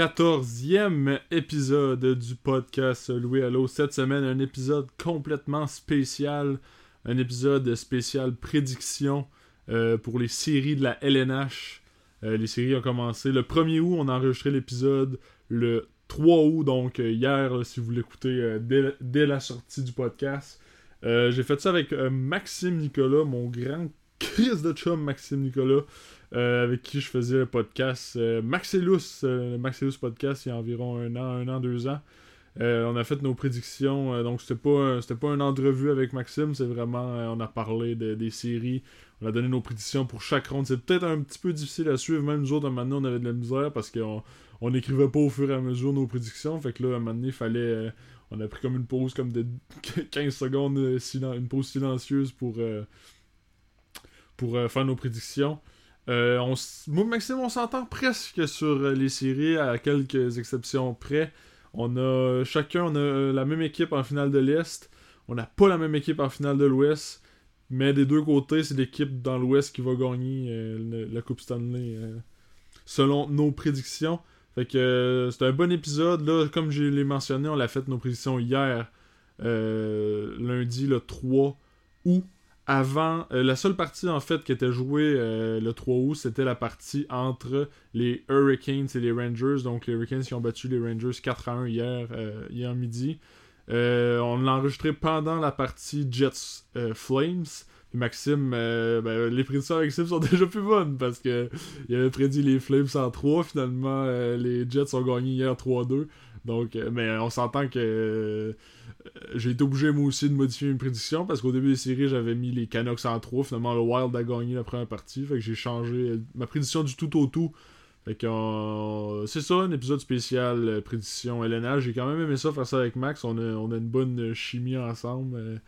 quatorzième épisode du podcast Louis Allo. Cette semaine, un épisode complètement spécial. Un épisode spécial prédiction euh, pour les séries de la LNH. Euh, les séries ont commencé le 1er août. On a enregistré l'épisode le 3 août, donc euh, hier, si vous l'écoutez dès, la sortie du podcast. J'ai fait ça avec Maxime Nicolas, mon grand Chris de chum Maxime Nicolas. Euh, avec qui je faisais le podcast euh, Maxellus, euh, Maxellus Podcast, il y a environ un an, un an, deux ans. on a fait nos prédictions, donc c'était pas, pas une entrevue avec Maxime, c'est vraiment, on a parlé des séries, on a donné nos prédictions pour chaque ronde. C'est peut-être un petit peu difficile à suivre, même nous autres, maintenant, on avait de la misère parce qu'on on écrivait pas au fur et à mesure nos prédictions, fait que là, à un moment donné, il fallait, on a pris comme une pause comme de 15 secondes, une pause silencieuse pour, pour faire nos prédictions. Euh, on, on s'entend presque sur euh, les séries, à quelques exceptions près. On a chacun, a euh, la même équipe en finale de l'Est. On n'a pas la même équipe en finale de l'Ouest. Mais des deux côtés, c'est l'équipe dans l'Ouest qui va gagner la Coupe Stanley selon nos prédictions. Fait c'est un bon épisode. Là, comme je l'ai mentionné, on l'a fait nos prédictions hier, lundi le 3 août avant, euh, la seule partie en fait qui était jouée euh, le 3 août, c'était la partie entre les Hurricanes et les Rangers. Donc les Hurricanes qui ont battu les Rangers 4 à 1 hier, euh, hier midi. on l'a enregistré pendant la partie Jets Flames. Maxime, ben, les prédictions avec Maxime sont déjà plus bonnes parce que il avait prédit les Flames en 3. Finalement, les Jets ont gagné hier 3-2. Donc, mais on s'entend que j'ai été obligé moi aussi de modifier une prédiction parce qu'au début des séries j'avais mis les Canucks en 3 finalement le Wild a gagné la première partie. Fait que j'ai changé ma prédiction du tout au tout. Fait que euh, c'est ça un épisode spécial euh, prédiction LNH j'ai quand même aimé ça faire ça avec Max. On a, on a une bonne chimie ensemble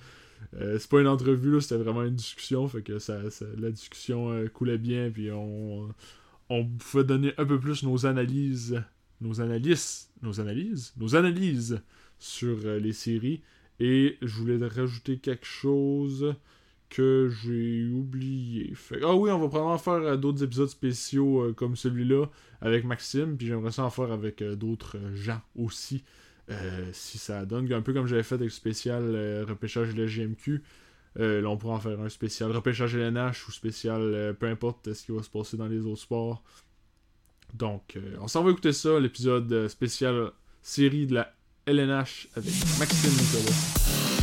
euh, c'est pas une entrevue c'était vraiment une discussion. Fait que ça, la discussion coulait bien puis on on pouvait donner un peu plus nos analyses nos analyses nos analyses nos analyses sur euh, les séries. Et je voulais rajouter quelque chose que j'ai oublié. Ah oui, on va probablement faire euh, d'autres épisodes spéciaux euh, comme celui-là avec Maxime, puis j'aimerais ça en faire avec d'autres gens aussi. si ça donne, un peu comme j'avais fait avec le spécial repêchage de la GMQ. là, on pourra en faire un spécial repêchage LNH ou spécial peu importe ce qui va se passer dans les autres sports. Donc, on s'en va écouter ça, l'épisode spécial série de la LNH avec Maxime Nicolas.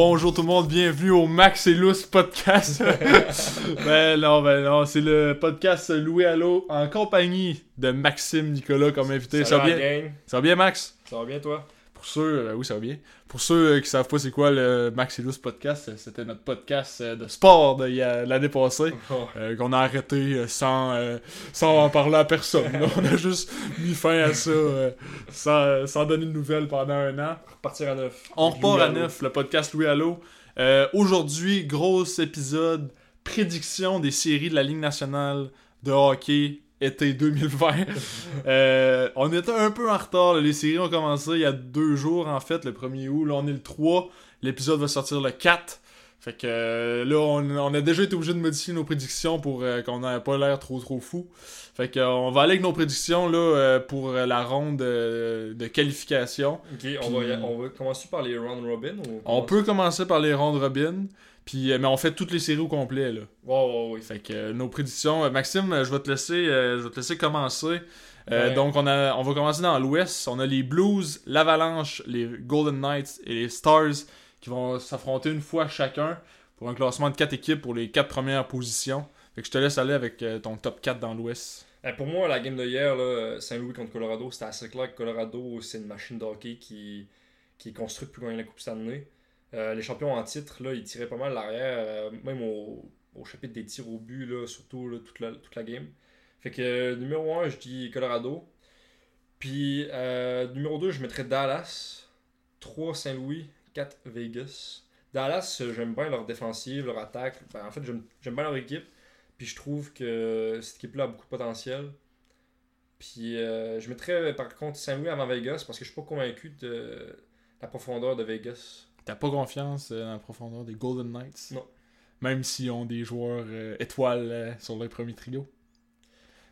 Bonjour tout le monde, bienvenue au Max et podcast. ben non, ben non, c'est le podcast Louis Allo en compagnie de Maxime Nicolas comme invité. Ça, va bien? Ça va bien, Max? Ça va bien, toi? Pour ceux, euh, oui, ça va bien. Pour ceux euh, qui savent pas c'est quoi le Maxilus Podcast, euh, c'était notre podcast de sport de l'année passée, qu'on a arrêté sans, sans en parler à personne. On a juste mis fin à ça sans, sans, donner de nouvelles pendant un an. Repartir à neuf. On repart à neuf, le podcast Louis Allo. Aujourd'hui, gros épisode, prédiction des séries de la Ligue nationale de hockey été 2020. Euh, on était un peu en retard. Les séries ont commencé il y a deux jours, en fait, le 1er août. Là, on est le 3. L'épisode va sortir le 4. Fait que euh, là, on, a déjà été obligé de modifier nos prédictions pour euh, qu'on n'ait pas l'air trop trop fou. Fait que on va aller avec nos prédictions là pour la ronde de qualification. Ok, on, va, on, va, commencer par les round robin On peut commencer par les round robin. Puis, euh, mais on fait toutes les séries au complet, là. Wow, wow, Fait que euh, nos prédictions. Euh, Maxime, je vais te laisser, je vais te laisser commencer. Donc, on, a, on va commencer dans l'Ouest. On a les Blues, l'Avalanche, les Golden Knights et les Stars qui vont s'affronter une fois chacun pour un classement de 4 équipes pour les 4 premières positions. Fait que je te laisse aller avec ton top 4 dans l'Ouest. pour moi, la game de hier, Saint-Louis contre Colorado, c'était assez clair que Colorado, c'est une machine de hockey qui, qui est construite pour gagner la Coupe Stanley. Euh, les champions en titre, là, ils tiraient pas mal l'arrière, euh, même au, chapitre des tirs au but, là, surtout toute, la, toute la game. Fait que euh, numéro 1, je dis Colorado. Puis numéro 2, je mettrais Dallas. 3, Saint-Louis. 4, Vegas. Dallas, j'aime bien leur défensive, leur attaque. Ben, en fait, j'aime bien leur équipe. Puis je trouve que cette équipe-là a beaucoup de potentiel. Puis euh, je mettrais par contre Saint-Louis avant Vegas parce que je suis pas convaincu de la profondeur de Vegas. T'as pas confiance euh, dans la profondeur des Golden Knights? Non. Même s'ils ont des joueurs euh, étoiles euh, sur leur premier trio.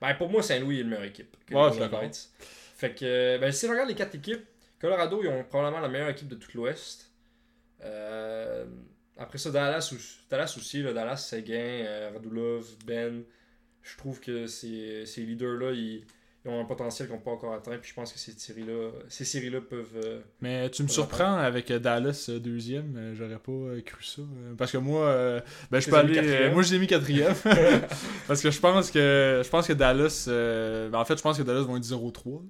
Ben, pour moi, Saint-Louis est une meilleure équipe. que Ouais, les Golden. Knights. Fait que, ben, si je regarde les quatre équipes, Colorado, ils ont probablement la meilleure équipe de tout l'Ouest. Euh, après ça, Dallas, aussi- Dallas aussi. Là, Dallas, Seguin, Radulov, Ben. Je trouve que ces, ces leaders-là, ils, ils ont un potentiel qu'ils n'ont pas encore atteint. Puis je pense que ces séries-là ces séries-là peuvent. euh, Mais tu me surprends avec euh, Dallas euh, deuxième. J'aurais pas cru ça. parce que moi, ben, je peux aller. moi, je l'ai mis quatrième. parce que je pense que je pense que Dallas. euh, ben, en fait, je pense que Dallas vont être 0-3.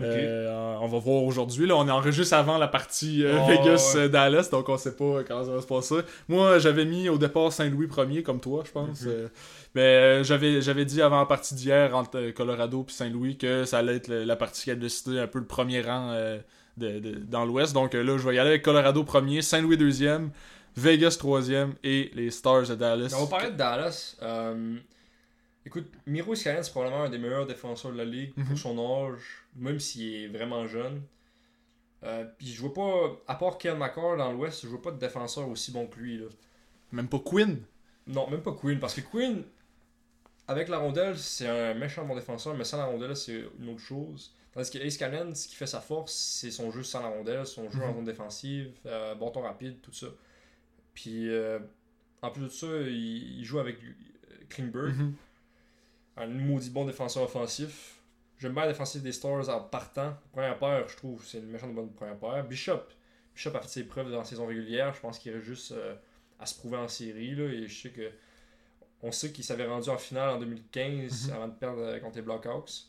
Euh, on va voir aujourd'hui. Là, on est enregistré avant la partie Oh, Vegas-Dallas, donc on sait pas comment ça va se passer. Moi, j'avais mis au départ Saint-Louis premier, comme toi, je pense. Mhm. Mais j'avais j'avais dit avant la partie d'hier entre Colorado et Saint-Louis que ça allait être la partie qui allait décider un peu le premier rang euh, de, de- dans l'Ouest. Donc euh, là, je vais y aller avec Colorado premier, Saint-Louis deuxième, Vegas troisième et les Stars de Dallas. On va parler de Dallas. Euh, écoute, Miro Iskanen, c'est probablement un des meilleurs défenseurs de la ligue Mhm. pour son âge, même s'il est vraiment jeune. Euh, puis je vois pas, à part Ken McCarr dans l'Ouest, je vois pas de défenseur aussi bon que lui. Là. Même pas Quinn. Non, même pas Quinn, parce que Quinn, avec la rondelle, c'est un méchant bon défenseur, mais sans la rondelle, c'est une autre chose. Tandis que Ace Cannon, ce qui fait sa force, c'est son jeu sans la rondelle, son jeu en Mhm. zone défensive, euh, bâton rapide, tout ça. Puis, euh, en plus de ça, il, il joue avec euh, Klingberg, Mhm. un maudit bon défenseur offensif. J'aime bien la défensive des Stars en partant. Première paire, je trouve, c'est une méchante bonne première paire. Bishop, Bishop a fait ses preuves dans la saison régulière. Je pense qu'il reste juste euh, à se prouver en série. Là, et je sais que on sait qu'il s'avait rendu en finale en 2015 Mhm. avant de perdre euh, contre les Blackhawks.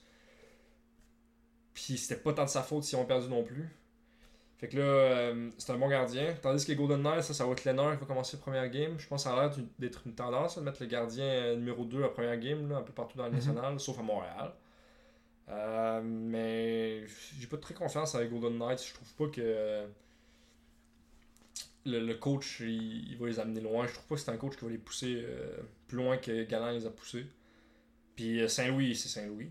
Puis c'était pas tant de sa faute s'ils ont perdu non plus. Fait que là, euh, c'est un bon gardien. Tandis que les Golden Knights, ça, ça va être Lennart qui va commencer la première game. Je pense que ça a l'air d'être une tendance là, de mettre le gardien euh, numéro 2 à première game, là, un peu partout dans le Mhm. national, sauf à Montréal. Euh, mais j'ai pas très confiance avec Golden Knights. Je trouve pas que le, le coach il, il va les amener loin. Je trouve pas que c'est un coach qui va les pousser euh, plus loin que Galant les a poussés. Puis euh, Saint-Louis, c'est Saint-Louis.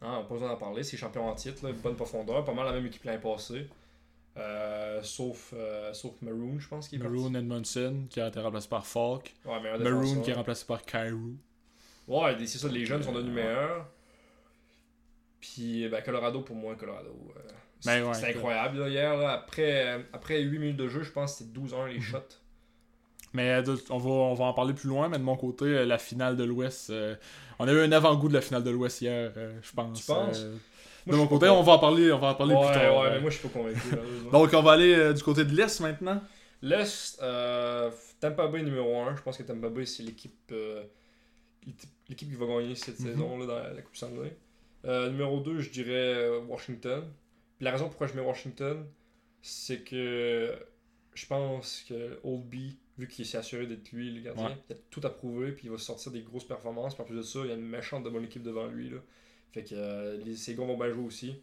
Hein, pas besoin d'en parler, c'est champion en titre, là, bonne profondeur, pas mal la même équipe l'année passée. Euh, sauf, euh, sauf Maroon, je pense qu'il est Maroon Edmondson qui a été remplacé par Falk. parti. Ouais, Maroon qui est remplacé par Cairo. Ouais, c'est ça, les jeunes sont devenus meilleurs. Puis ben, Colorado, pour moi, Colorado. euh, Ben c'est ouais, c'est écoute. incroyable là, hier. Là, après, euh, après 8 minutes de jeu, je pense que c'était 12-1 les Mhm. shots. Mais euh, de- on, va, on va en parler plus loin, mais de mon côté, euh, la finale de l'Ouest, euh, on a eu un avant-goût de la finale de l'Ouest hier, euh, je pense. Tu penses? Moi, de mon côté, on va en parler, on va en parler ouais, plus tard. ouais, mais moi je suis pas convaincu. Donc on va aller du côté de l'Est maintenant. L'Est, Tampa Bay numéro 1. Je pense que Tampa Bay, c'est l'équipe l'équipe qui va gagner cette Mhm. saison là, dans la, Coupe Stanley. Numéro 2, je dirais Washington. Puis la raison pourquoi je mets Washington, c'est que je pense que Oldby, vu qu'il s'est assuré d'être lui le gardien, Ouais. il a tout à prouver, puis il va sortir des grosses performances. Puis en plus de ça, il y a une méchante de bonne équipe devant lui. Là. Fait que euh, les, ces gars vont bien jouer aussi.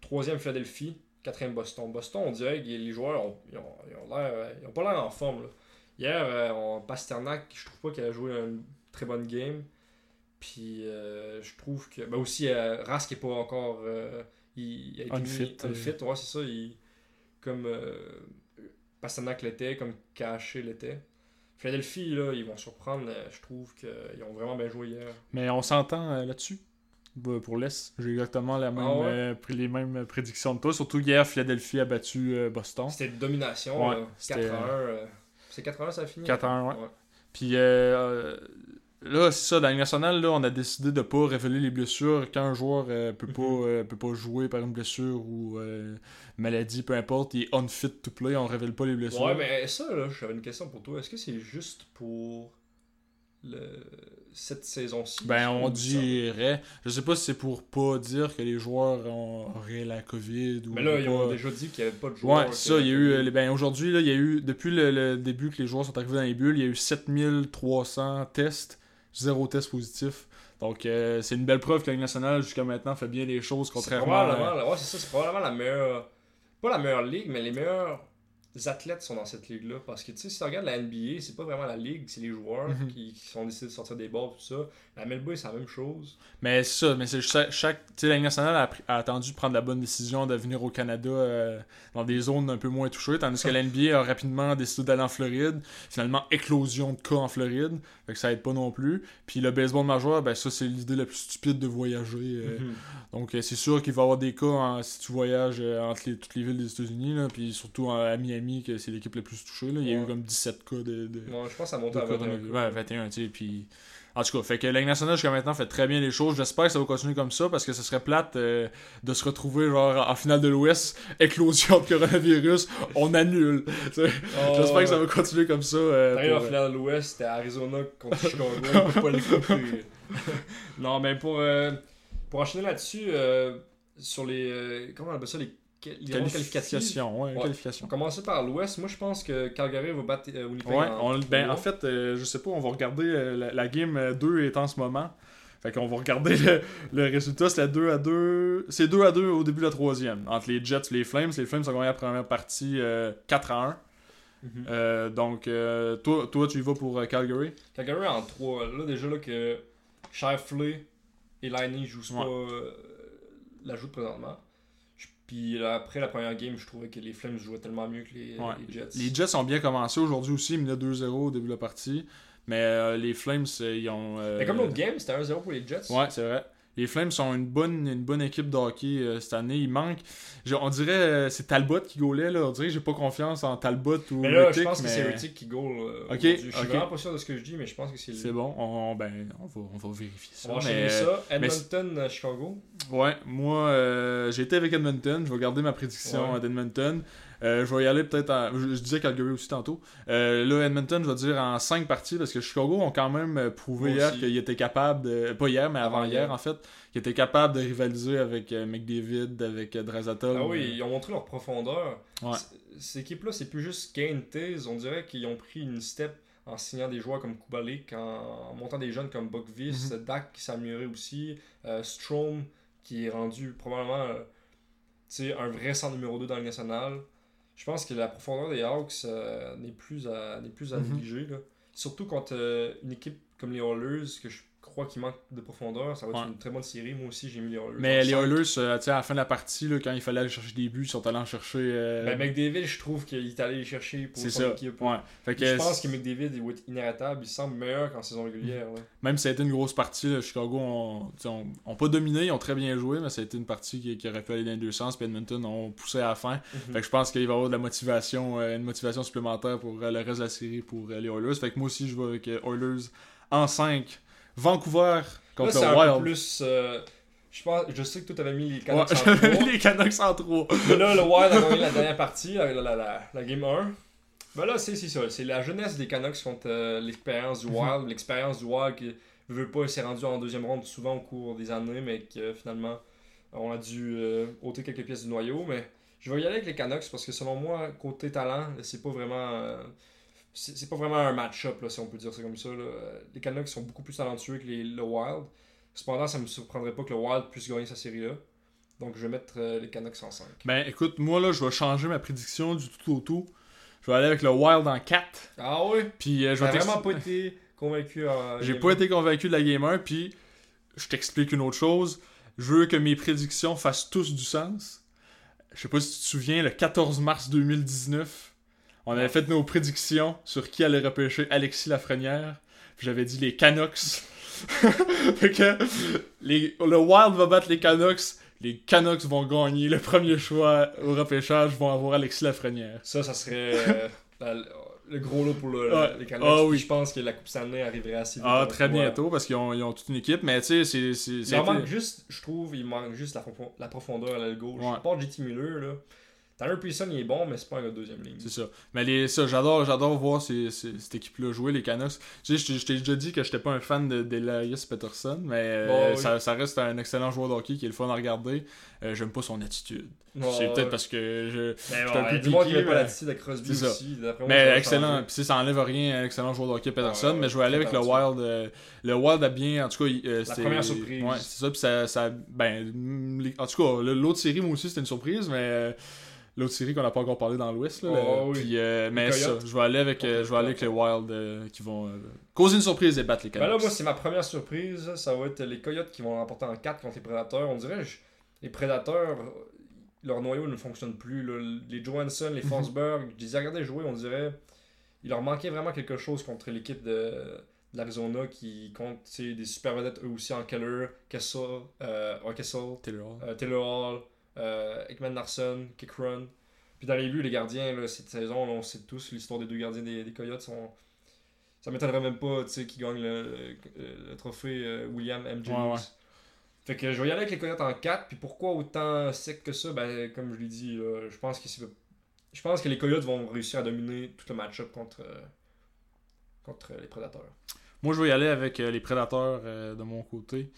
Troisième, Philadelphie. Quatrième, Boston. Boston, on dirait que les joueurs ont, ils ont, ils ont l'air, euh, ils ont pas l'air en forme. là. Hier, euh, on, Pasternak, je trouve pas qu'il a joué une très bonne game. Puis euh, je trouve que. Ben aussi, Rask est pas encore. Euh, il, il a été Unfit, mis unfit, ouais, c'est ça. Il, comme euh, Pasternak l'était, comme Caché l'était. Philadelphie, là, ils vont surprendre. euh, Je trouve qu'ils ont vraiment bien joué hier. Mais on s'entend euh, là-dessus. Bah, Pour l'Est, j'ai exactement la même, Ah ouais? euh, les mêmes prédictions de toi. Surtout hier, Philadelphie a battu euh, Boston. C'était une domination. Ouais, là. c'était, 4 à 1. euh, C'est 4 à 1, ça a fini? 4 à 1, ouais. Ouais. Puis euh, euh, là, c'est ça, dans la Ligue nationale, là, on a décidé de pas révéler les blessures quand un joueur euh, peut, pas, Mhm. euh, peut pas jouer par une blessure ou euh, maladie, peu importe, il est unfit to play, on révèle pas les blessures. Ouais, mais ça, là, j'avais une question pour toi. Est-ce que c'est juste pour le... cette saison-ci? Ben, on dirait. Je sais pas si c'est pour pas dire que les joueurs ont- auraient la COVID ou. Mais là, ils ont déjà dit qu'il n'y avait pas de joueurs. Ouais, ça, il y a eu. euh, Ben, aujourd'hui, là, il y a eu. Depuis le, le début que les joueurs sont arrivés dans les bulles, il y a eu 7300 tests, zéro test positif. Donc, euh, c'est une belle preuve que la Ligue nationale, jusqu'à maintenant, fait bien les choses, contrairement à. ouais, c'est ça, c'est probablement la meilleure. Pas la meilleure ligue, mais les meilleurs athlètes sont dans cette ligue-là. Parce que, tu sais, si tu regardes la NBA, c'est pas vraiment la ligue, c'est les joueurs Mhm. qui, qui sont décidés de sortir des balles, tout ça. La MLB, c'est la même chose. Mais c'est ça, mais c'est chaque, chaque tu sais, la Ligue nationale a, attendu de prendre la bonne décision de venir au Canada euh, dans des zones un peu moins touchées, tandis que la NBA a rapidement décidé d'aller en Floride. Finalement, éclosion de cas en Floride, fait que ça aide pas non plus. Puis le baseball majeur, ben ça c'est l'idée la plus stupide de voyager. euh, Mhm. Donc euh, c'est sûr qu'il va y avoir des cas si tu voyages entre les- toutes les villes des États-Unis, puis surtout en- à Miami, que c'est l'équipe la plus touchée. Là. Il y a eu comme 17 cas de, de, Ouais, je pense que ça monte à 21. coronavirus. Ouais, 21, tu sais, puis... En tout cas, fait que la Ligue nationale jusqu'à maintenant fait très bien les choses. J'espère que ça va continuer comme ça parce que ce serait plate euh, de se retrouver genre en finale de l'Ouest, éclosion de coronavirus, on annule. Oh, J'espère que ça va continuer comme ça. euh, T'arrives en pour- finale de l'Ouest, c'était Arizona contre Chicago, on peut pas l'écouter. non, mais pour, euh, pour enchaîner là-dessus, euh, sur les. euh, comment on appelle ça Les, Qualification, ouais, Ouais. qualification. On commencer par l'Ouest. Moi, je pense que Calgary va battre euh, Winnipeg. Ouais, en on- ben, en fait, euh, je sais pas, on va regarder euh, la, la game euh, 2 est en ce moment. Fait qu'on va regarder le, le résultat, c'est la 2 à 2. C'est 2 à 2 au début de la troisième. Entre les Jets et les Flames. Les Flames ont gagné la première partie euh, 4 à 1. Mhm. Euh, donc, euh, toi, toi, tu y vas pour euh, Calgary? Calgary en 3. Là, déjà, là, que Shifley et Liney jouent pas euh, la joute présentement. Puis après la première game, je trouvais que les Flames jouaient tellement mieux que les, Ouais. les Jets. Les Jets ont bien commencé aujourd'hui aussi, ils menaient 2-0 au début de la partie. Mais euh, les Flames, euh, ils ont. euh, Mais comme l'autre game, c'était 1-0 pour les Jets. Ouais, c'est vrai. Les Flames sont une bonne, une bonne équipe de hockey euh, cette année. Il manque. je- on dirait euh, c'est Talbot qui gaulait là. On dirait que j'ai pas confiance en Talbot ou Mais là, je pense que c'est Rittick qui goal. euh, Ok, aujourd'hui. Je suis ok. vraiment pas sûr de ce que je dis, mais je pense que c'est C'est bon. On, ben, on, va, on va vérifier ça. On va mais- ça. mais Edmonton, euh, Chicago. Ouais, moi, euh, j'ai été avec Edmonton. Je vais garder ma prédiction Ouais. euh, d'Edmonton. Euh, je vais y aller peut-être en. Je, je disais Calgary aussi tantôt. Euh, là, Edmonton, je vais dire en 5 parties parce que Chicago ont quand même euh, prouvé hier qu'ils étaient capables de. Pas hier, mais avant, Avant hier, hier. en fait. Qu'ils étaient capables de rivaliser avec McDavid, avec Drazatov. Ah oui, ils ont montré leur profondeur. Ouais. Cette équipe-là, c'est plus juste Kane Taze. On dirait qu'ils ont pris une step en signant des joueurs comme Kubalik, en, en montant des jeunes comme Bokvis, Mhm. Dak qui s'est amélioré aussi, euh, Strom qui est rendu probablement euh, un vrai centre numéro 2 dans le national. Je pense que la profondeur des Hawks euh, n'est plus à, n'est plus à Mhm. négliger. là. Surtout contre euh, une équipe comme les Oilers, que je crois qu'il manque de profondeur. Ça va être Ouais. une très bonne série. Moi aussi, j'ai mis les Oilers. Mais les. Oilers, euh, à la fin de la partie, là, quand il fallait aller chercher des buts, ils sont allés en chercher. euh, Ben, McDavid, je trouve qu'il est allé les chercher pour son ça. équipe. Ouais. Fait que, Je pense que McDavid il va être inarrêtable. Il semble meilleur qu'en saison régulière. là. Même si ça a été une grosse partie, là, Chicago ont, ont pas dominé, ils ont très bien joué, mais ça a été une partie qui, qui aurait pu aller dans les deux sens. Puis Edmonton ont poussé à la fin. Mhm. Fait que je pense qu'il va y avoir de la motivation, euh, une motivation supplémentaire pour euh, le reste de la série pour euh, les Oilers. Fait que moi aussi, je vais avec Oilers en 5. Vancouver Là, contre c'est le un peu Wild. plus. euh, je, pense, je sais que toi, t'avais mis les Ouais, Canucks en j'avais 3. mis les Canucks en 3. Mais là, le Wild a gagné la dernière partie, la, la, la, la- la game 1. Ben là, c'est ça. C'est la jeunesse des Canucks contre euh, l'expérience du Mhm. Wild. L'expérience du Wild qui veut pas, s'est rendu en deuxième ronde souvent au cours des années, mais que finalement, on a dû euh, ôter quelques pièces du noyau. Mais je vais y aller avec les Canucks parce que selon moi, côté talent, c'est pas vraiment. C'est pas vraiment un match-up, si on peut dire ça comme ça. là. Euh, Les Canucks sont beaucoup plus talentueux que les, le Wild. Cependant, ça me surprendrait pas que le Wild puisse gagner sa série-là. Donc, je vais mettre euh, les Canucks en 5. Ben écoute, moi là, je vais changer ma prédiction du tout au tout. Je vais aller avec le Wild en 4. Ah oui? Puis euh, je vais vraiment pas été convaincu. J'ai pas été convaincu de la Game 1, puis je t'explique une autre chose. Je veux que mes prédictions fassent tous du sens. Je sais pas si tu te souviens, le 14 mars 2019, on avait fait nos prédictions sur qui allait repêcher Alexis Lafrenière. J'avais dit les Canucks. fait que les- le Wild va battre les Canucks. Les Canucks vont gagner le premier choix au repêchage, vont avoir Alexis Lafrenière. Ça, ça serait euh, la- le gros lot pour le, les Canucks. Ah oui. Je pense que la Coupe Stanley arriverait assez vite. Ah, très bientôt, parce qu'ils ont, ils ont toute une équipe, mais tu sais, c'est-. Il manque juste, je trouve, il manque juste la, profo- la profondeur à l'aile gauche. Ouais. À part JT Miller, là. Tyler Pearson, il est bon, mais c'est pas un gars de deuxième ligne. C'est ça. Mais les, ça, j'adore, j'adore voir ces, ces- cette équipe-là jouer, les Canucks. Tu sais, je t'ai- déjà dit que j'étais pas un fan de d'Elias Peterson, mais euh, oui. ça, ça reste un excellent joueur de hockey qui est le fun à regarder. Euh, J'aime pas son attitude. C'est peut-être parce que je. Mais bon, suis un il y peu a du monde qui piqué, met pas l'attitude à Crosby aussi. Moi, Mais excellent. Puis ça enlève rien, un excellent joueur de hockey Peterson. Ouais, mais je vais aller avec le Wild. euh, le Wild a bien, en tout cas, c'était- première surprise. Ouais, c'est ça. Puis ça, ça- ben, en tout cas, l'autre série, moi aussi, c'était une surprise, mais. L'autre série qu'on n'a pas encore parlé dans l'Ouest. là, Oh, le- oui. puis, euh, mais ça, je vais aller avec, euh, je vais aller avec les Wild euh, qui vont causer une surprise et battre les Ben Canucks. là, moi, c'est ma première surprise. Ça va être les Coyotes qui vont remporter en 4 contre les Prédateurs. On dirait je- les Prédateurs, leur noyau ne fonctionne plus. là. Les Johansson, les Mhm. Forsberg, je les ai regardés jouer, on dirait. Il leur manquait vraiment quelque chose contre l'équipe de, de l'Arizona qui compte des super vedettes eux aussi en Keller, Kessel, Kessel, Taylor Hall. Taylor Hall, euh, Ekman Larson, Kickrun. Puis dans les buts, les gardiens, là, cette saison, là, on sait tous l'histoire des deux gardiens des, des Coyotes. Sont... Ça m'étonnerait même pas tu sais, qu'ils gagnent le, trophée euh, William M. Ouais, ouais. Fait que je vais y aller avec les Coyotes en 4. Puis pourquoi autant sec que ça? Ben, comme je l'ai dit, là, je pense que je pense que les Coyotes vont réussir à dominer tout le match-up contre, euh, contre les Prédateurs. Moi, je vais y aller avec euh, les prédateurs de mon côté.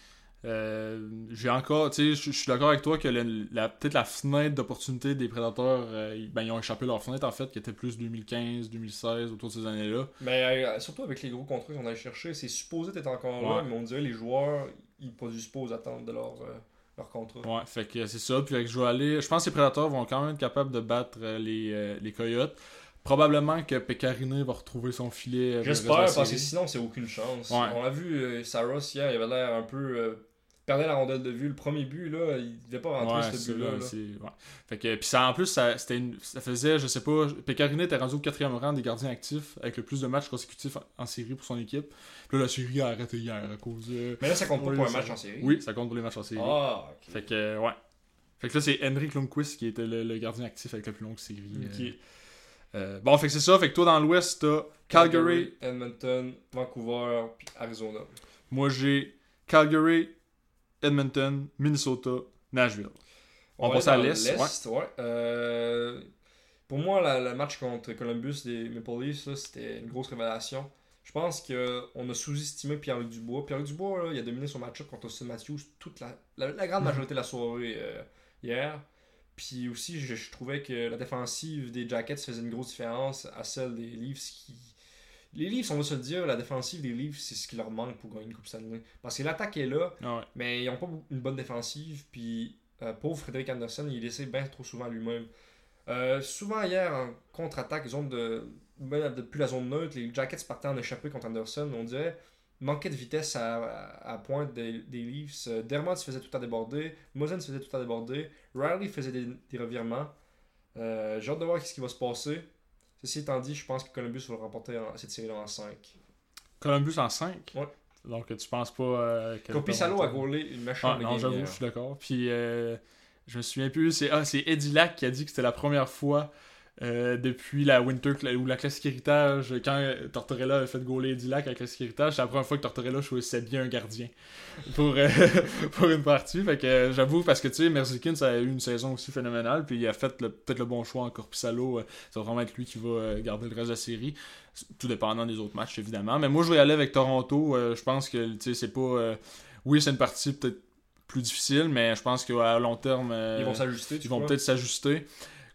Euh, j'ai encore, tu sais, je suis d'accord avec toi que le- la, peut-être la fenêtre d'opportunité des prédateurs, euh, ils- ben, ils ont échappé leur fenêtre en fait, qui était plus 2015, 2016, autour de ces années-là. Mais euh, surtout avec les gros contrats qu'on a chercher, c'est supposé être encore là, mais on dirait les joueurs, ils produisent pas aux attentes de leur, leur contrat. Ouais, fait que c'est ça. Puis je vais aller. Je pense que les prédateurs vont quand même être capables de battre les, les coyotes. Probablement que Pécariné va retrouver son filet. J'espère, la parce que sinon, c'est aucune chance. Ouais. On a vu Saros hier, il avait l'air un peu. Perdait la rondelle de vue. Le premier but, là, il devait pas rentrer Ouais, ce but-là. là, là. c'est- ouais. Fait que, puis ça, en plus, ça, c'était une- ça faisait, je sais pas, Pécariné était rendu au quatrième rang des gardiens actifs avec le plus de matchs consécutifs en, en série pour son équipe. Puis là, la série a arrêté hier à cause de... Mais là, ça compte pas pour un match en série. Oui, ça compte pour les matchs en série. Ah. Fait que, euh, ouais. Fait que là, c'est Henrik Lundqvist qui était le, le gardien actif avec la plus longue série. Euh. Euh, bon, fait que c'est ça. Fait que toi, dans l'Ouest, t'as Calgary. Edmonton, Vancouver, puis Arizona. Moi, j'ai Calgary, Edmonton, Minnesota, Nashville. On va passe à l'Est, ouais. Euh, pour moi, la- le match contre Columbus des Maple Leafs, là, c'était une grosse révélation. Je pense qu'on a sous-estimé Pierre-Luc Dubois. Pierre-Luc Dubois, là, il a dominé son match-up contre Austin Matthews toute la, la, la grande majorité de la soirée euh, hier. Puis aussi, je, je trouvais que la défensive des Jackets faisait une grosse différence à celle des Leafs qui. Les Leafs, on va se le dire, la défensive des Leafs, c'est ce qui leur manque pour gagner une Coupe Stanley. Parce que l'attaque est là, Ah ouais. mais ils n'ont pas une bonne défensive. Puis, euh, pauvre Frédéric Anderson, il essaie bien trop souvent lui-même. Euh, souvent, hier, en contre-attaque, zone de. ben, depuis la zone neutre, les Jackets partaient en échappée contre Anderson. On dirait manquait de vitesse à, à, à pointe des, des Leafs. Euh, Dermott se faisait tout à déborder. Mosen se faisait tout à déborder. Riley faisait des, des revirements. Euh, J'ai hâte de voir ce qui va se passer. Ceci étant dit, je pense que Columbus va remporter en- cette série-là en 5. Columbus en 5. Ouais. Donc, tu penses pas. Euh, que Kopi Salo a gaulé une méchante Ah, non, j'avoue, hier. je suis d'accord. Puis, euh, je me souviens plus. C'est ah, c'est Eddie Lack qui a dit que c'était la première fois euh, depuis la Winter ou la Classique Héritage, quand euh, Tortorella a fait gauler Eddie Lack à la Classique Héritage, c'est la première fois que Tortorella choisissait bien un gardien pour, euh, pour une partie. Fait que euh, j'avoue, parce que tu sais, Merzlikins a eu une saison aussi phénoménale, puis il a fait peut-être le bon choix en Corpissalo. ça va vraiment être lui qui va garder le reste de la série. Tout dépendant des autres matchs, évidemment. Mais moi, je vais y aller avec Toronto. Je pense que, tu sais, c'est pas. oui, c'est une partie peut-être plus difficile, mais je pense qu'à long terme, Ils vont s'ajuster. ils vont peut-être s'ajuster.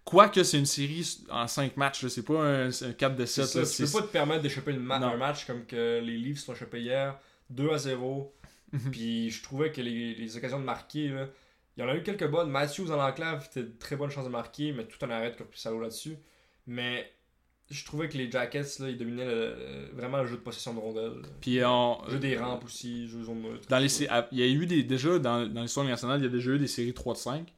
Quoique c'est une série en 5 matchs, c'est pas un, un 4 de C'est 7. ça, là, tu peux c'est- pas te permettre d'échapper une ma- Non. un match comme que les Leafs l'ont échappé hier, 2 à 0. Mhm. Puis je trouvais que les, les occasions de marquer, là, il y en a eu quelques bonnes. Matthews en enclave, c'était de très bonne chance de marquer, mais tout en arrêt de Corpissalo là-dessus. Mais je trouvais que les Jackets, là, ils dominaient le- vraiment le jeu de possession de rondelles. Puis on- Jeu des rampes aussi, jeu zone neutre. dans les ah, il y a eu des déjà dans, dans l'histoire nationale, il y a déjà eu des séries 3 de 5.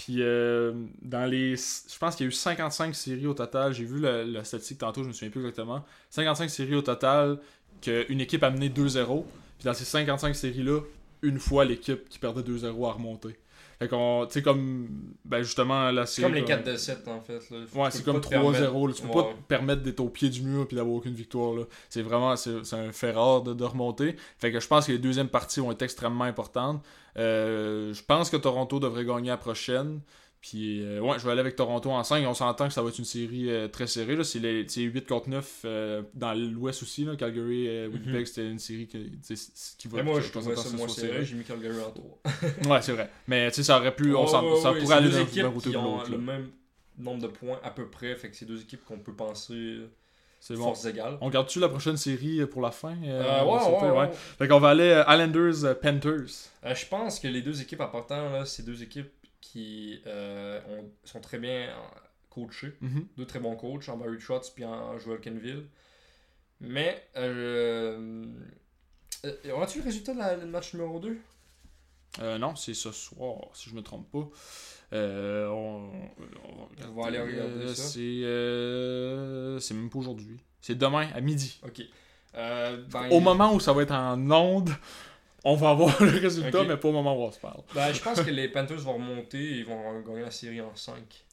Puis euh, dans les je pense qu'il y a eu 55 séries au total, j'ai vu la, la statistique tantôt, je me souviens plus exactement. 55 séries au total qu'une équipe a mené 2-0. Puis dans ces 55 séries là, une fois l'équipe qui perdait 2-0 a remonté. Fait qu'on tu sais comme ben justement la C'est comme les comme- 4 de 7 en fait. Là. Faut- Ouais, c'est comme pas te permettre- 3-0. là. Tu peux Ouais. pas te permettre d'être au pied du mur et d'avoir aucune victoire. là. C'est vraiment c'est c'est un fait rare de, de remonter. Fait que je pense que les deuxièmes parties vont être extrêmement importantes. Euh, je pense que Toronto devrait gagner la prochaine. Puis, euh, ouais, je vais aller avec Toronto en 5. On s'entend que ça va être une série euh, très serrée. là. C'est les- c'est 8 contre 9 euh, dans l'Ouest aussi. Là. Calgary, euh, Winnipeg, c'était une série que, qui va. Mhm. Mais moi, je trouvais que ça moins serré. J'ai mis Calgary en tour. Ouais, c'est vrai. Mais tu sais, ça aurait pu. on s'en- ça pourrait aller d'un côté ou de l'autre. le même nombre de points à peu près. Fait que c'est deux équipes qu'on peut penser C'est bon. forces égales. On garde-tu la prochaine série pour la fin euh, on va ouais, ouais, ouais. Fait qu'on va aller Islanders Panthers. Euh, je pense que les deux équipes importantes, là, c'est deux équipes qui euh, ont- sont très bien coaché. Mhm. Deux très bons coachs, en Barry Trotz puis en Joel Kenville. Mais, euh, euh, on a-tu le résultat de la- du match numéro 2 Euh, non, c'est ce soir, si je me trompe pas. Euh, on, On va aller regarder Euh, ça. C'est euh, c'est même pas aujourd'hui. C'est demain à midi. Ok. Euh, ben, Au moment où ça va être en onde, on va avoir le résultat, mais pas au moment où on se parle. ben, je pense que les Panthers vont remonter et ils vont gagner la série en 5.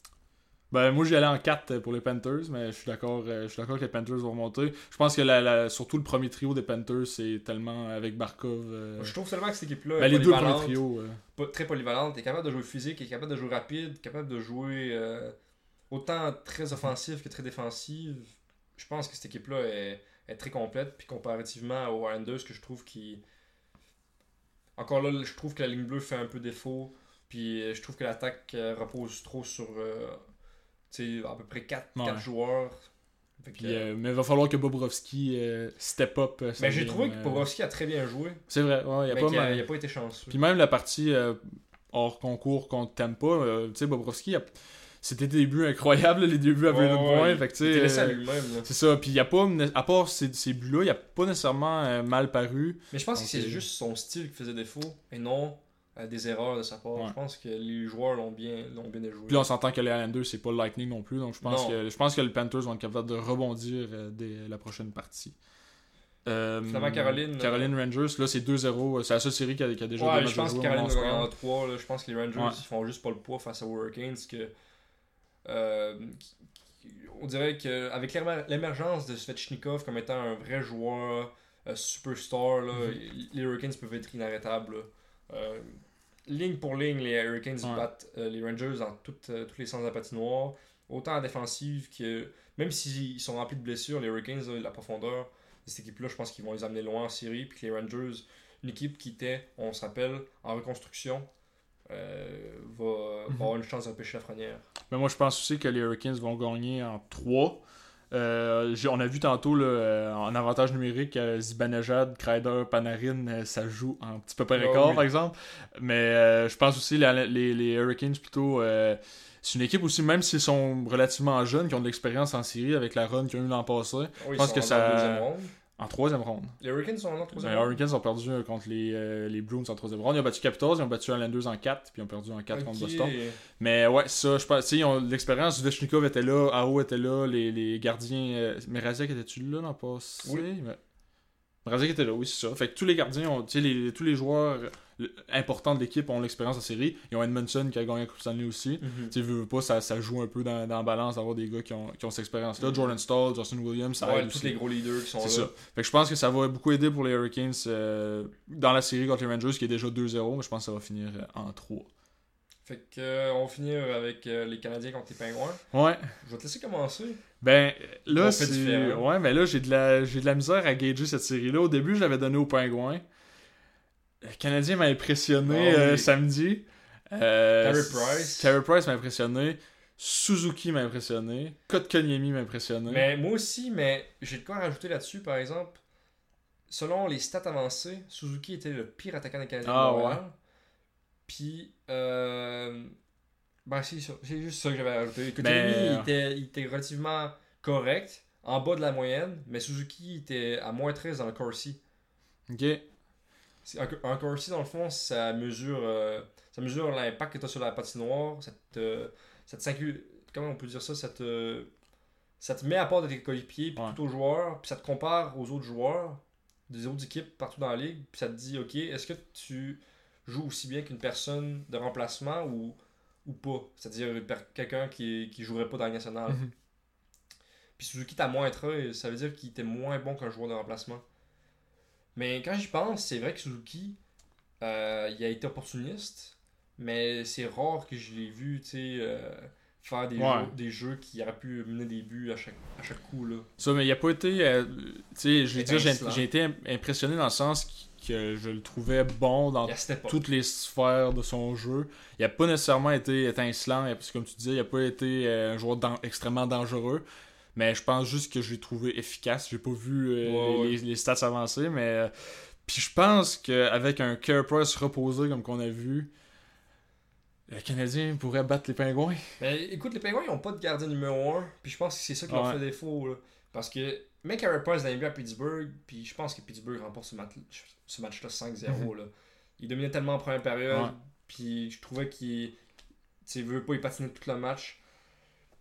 Ben, moi, j'y allais en 4 pour les Panthers, mais je suis d'accord euh, je suis d'accord que les Panthers vont remonter. Je pense que la, la- surtout le premier trio des Panthers, c'est tellement avec Barkov. euh, Je trouve seulement que cette équipe-là ben, est les deux premiers polyvalente, trios. euh, pas- très polyvalente, est capable de jouer physique, est capable de jouer rapide, capable de jouer euh, autant très offensif que très défensive. Je pense que cette équipe-là est, est très complète, puis comparativement aux Islanders, que je trouve qui. Encore là, je trouve que la ligne bleue fait un peu défaut, puis euh, je trouve que l'attaque euh, repose trop sur euh, à peu près 4, Ouais. joueurs. Puis, euh, mais il va falloir que Bobrovski euh, step up. mais j'ai trouvé que Bobrovski a très bien joué, C'est vrai, ouais, il y a mais pas mal. pas été chanceux. Puis même la partie hors concours contre Tampa, tu sais, Bobrovski, a- c'était des débuts incroyables, les débuts à ouais, points. il- Fait que, tu il était sais, laissé à lui-même. c'est ça. Puis il a pas, à part ces, ces buts-là, il n'y a pas nécessairement euh, mal paru. Mais je pense Donc, que c'est euh, juste son style qui faisait défaut et non euh, des erreurs de sa part. Ouais. Je pense que les joueurs l'ont bien, l'ont bien déjoué. Puis là, on s'entend que les Islanders, c'est pas le Lightning non plus. Donc je pense, Non. que, je pense que les Panthers vont être capables de rebondir euh, dès la prochaine partie. Euh, Finalement, Caroline, euh, Caroline Rangers, là, c'est 2-0. C'est la seule série qui a, qui a déjà ouais, deux je matchs pense de que jouer au Caroline va moment où gagner on en se parle. 3. Là. Je pense que les Rangers Ouais. ils font juste pas le poids face aux Hurricanes. Que, on dirait qu'avec l'émergence de Svechnikov comme étant un vrai joueur, euh, superstar, là, Mhm. les Hurricanes peuvent être inarrêtables. Euh, ligne pour ligne, les Hurricanes Ouais. battent euh, les Rangers dans toutes, euh, tous les sens de la patinoire. Autant en défensive que. Même s'ils sont remplis de blessures, les Hurricanes, là, la profondeur de cette équipe-là, je pense qu'ils vont les amener loin en série. Puis que les Rangers, une équipe qui était, on se rappelle, en reconstruction, euh, va, Mhm. avoir une chance de repêcher la frenière. Mais moi, je pense aussi que les Hurricanes vont gagner en 3. Euh, on a vu tantôt là, euh, en avantage numérique Zibanejad, Kreider, Panarin, ça joue en petit peu par Ah oui. par exemple. Mais euh, je pense aussi la- les, les Hurricanes plutôt. euh, c'est une équipe aussi, même s'ils sont relativement jeunes, qui ont de l'expérience en série avec la run qu'ils ont eu l'an passé, Oui, pense que ça- en troisième ronde. Les Hurricanes sont en troisième Les ronde. Hurricanes ont perdu euh, contre les, euh, les Bruins en troisième ronde. Ils ont battu Capitals, ils ont battu Islanders en 4, puis ils ont perdu en 4 contre. Boston. Mais ouais, ça, je pense. L'expérience. Zvechnikov était là, Ao était là, les, les gardiens. Euh, Mrazek était-tu là l'an passé? Oui. Mais- Mrazek était là, oui, c'est ça. Fait que tous les gardiens, ont, tu les, tous les joueurs importants de l'équipe ont l'expérience en série. Ils ont Edmondson qui a gagné la Coupe Stanley aussi. Mhm. Tu sais, veux, pas, ça, ça joue un peu dans, dans la balance d'avoir des gars qui ont, qui ont cette expérience-là. Mhm. Jordan Stall, Justin Williams, ça Ouais, aide tous aussi. les gros leaders qui sont là. C'est ça. Fait que je pense que ça va beaucoup aider pour les Hurricanes euh, dans la série contre les Rangers, qui est déjà 2-0, mais je pense que ça va finir euh, en 3. Fait que, euh, on va finir avec euh, les Canadiens contre les Pingouins. Ouais. Je vais te laisser commencer. Ben là, c'est. Ouais, mais là, j'ai de la j'ai de la misère à gager cette série-là. Au début, je l'avais donné aux Pingouins. Le Canadien m'a impressionné Ah oui. euh, samedi. Euh, Carey Price. Carey Price m'a impressionné. Suzuki m'a impressionné. Kotkaniemi m'a impressionné. Mais moi aussi, mais j'ai de quoi rajouter là-dessus, par exemple. Selon les stats avancées, Suzuki était le pire attaquant des Canadiens Ah, de Montréal. Puis, euh... ben, c'est juste ça que j'avais rajouté. Kotkaniemi, Ben, il, était, il était relativement correct, en bas de la moyenne, mais Suzuki était à moins 13 dans le Corsi. Ok. Un, un Corsi, dans le fond, ça mesure, euh, ça mesure l'impact que tu as sur la patinoire. Ça te, ça te s'inclut- Comment on peut dire ça Ça te, ça te met à part de tes coéquipiers, puis Ouais. tout aux joueurs, puis ça te compare aux autres joueurs des autres équipes partout dans la ligue, puis ça te dit, ok, est-ce que tu joues aussi bien qu'une personne de remplacement ou, ou pas C'est-à-dire quelqu'un qui, qui jouerait pas dans la nationale. Mhm. Puis Suzuki t'a moins 13, ça veut dire qu'il était moins bon qu'un joueur de remplacement. Mais quand j'y pense, c'est vrai que Suzuki, euh, il a été opportuniste, mais c'est rare que je l'ai vu, tu sais, euh, faire des, Ouais. jeux, des jeux qui auraient pu mener des buts à chaque, à chaque coup, là. Ça, mais il a pas été. euh, tu sais, je veux dire, j'ai été im- impressionné dans le sens que je le trouvais bon dans toutes les sphères de son jeu. Il a pas nécessairement été étincelant, et puis comme tu disais, il a pas été euh, un joueur extrêmement dangereux. Mais je pense juste que je l'ai trouvé efficace. J'ai pas vu euh, les, les stats avancer, mais. euh, puis je pense qu'avec un Care Price reposé comme qu'on a vu, Le Canadien pourrait battre les Pingouins. Mais écoute, les Pingouins, ils n'ont pas de gardien numéro 1. Puis je pense que c'est ça qui leur Ouais. fait défaut. Là. Parce que mec Harry Price l'a à Pittsburgh. Puis je pense que Pittsburgh remporte ce, match, ce match-là 5-0. là. Il dominait tellement en première période. Mhm. Ouais. Puis je trouvais qu'il. Il veut pas y patiner tout le match.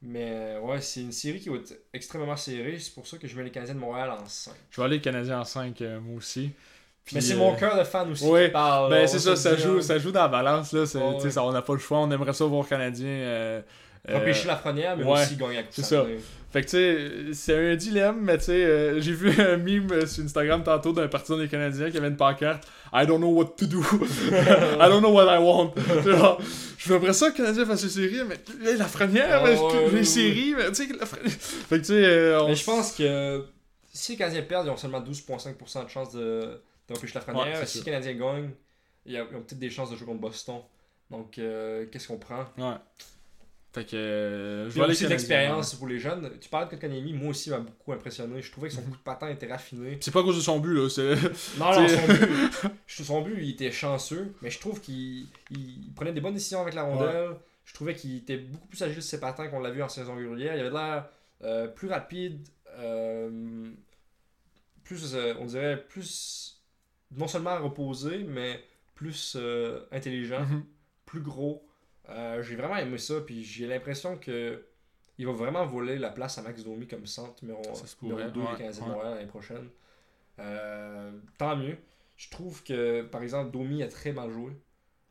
Mais ouais, c'est une série qui va être extrêmement serrée. C'est pour ça que je mets les Canadiens de Montréal en 5. Je vais aller le Canadien en 5, moi aussi. Puis, Mais c'est euh, mon cœur de fan aussi ouais. qui parle. Ben c'est ça, ça dire. joue, ça joue dans la balance. Là. Ouais, ça, on n'a pas le choix. On aimerait ça voir Canadien. Euh, euh, Empêcher la première, mais ouais, aussi gagner Coupe c'est Stanley. Fait que tu sais, c'est un dilemme, mais tu sais, euh, j'ai vu un meme sur Instagram tantôt d'un partisan des Canadiens qui avait une pancarte I don't know what to do. I don't know what I want. Genre, je veux après ça que le Canadien fasse une série, mais la première, Ah, mais, les séries, mais tu sais, la Fait que tu sais, euh, on- Mais je pense que si les Canadiens perdent, ils ont seulement 12,5% de chance de d'empêcher la première. si les Canadiens gagnent, ils ont ils ont peut-être des chances de jouer contre Boston. Donc, euh, qu'est-ce qu'on prend? Ouais. Fait que. euh, je aussi de l'expérience pour les jeunes. Tu parles de Kotkaniemi, moi aussi, m'a beaucoup impressionné. Je trouvais que son Mhm. coup de patin était raffiné. C'est pas à cause de son but, là. C'est... Non, non, son but, je- son but, il était chanceux, mais je trouve qu'il il prenait des bonnes décisions avec la rondelle. Je trouvais qu'il était beaucoup plus agile sur ses patins qu'on l'a vu en saison régulière. Il avait l'air euh, plus rapide, euh, plus, on dirait, plus, non seulement reposé, mais plus intelligent, Mhm. plus gros. Euh, j'ai vraiment aimé ça, puis j'ai l'impression que il va vraiment voler la place à Max Domi comme centre numéro, numéro pourrait, 2 ouais, des Canadiens de ouais. Montréal l'année prochaine. Euh, tant mieux. Je trouve que, par exemple, Domi a très mal joué.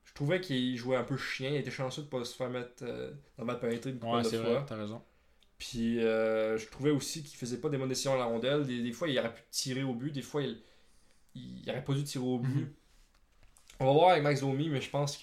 Je trouvais qu'il jouait un peu chien. Il était chanceux de ne pas se faire mettre euh, dans le mal pénétré une Ouais, c'est vrai, t'as raison. Puis euh, je trouvais aussi qu'il faisait pas des bonnes décisions à la rondelle. Des, des fois, il aurait pu tirer au but. Des fois, il, il aurait pas dû tirer au but. Mhm. On va voir avec Max Domi, mais je pense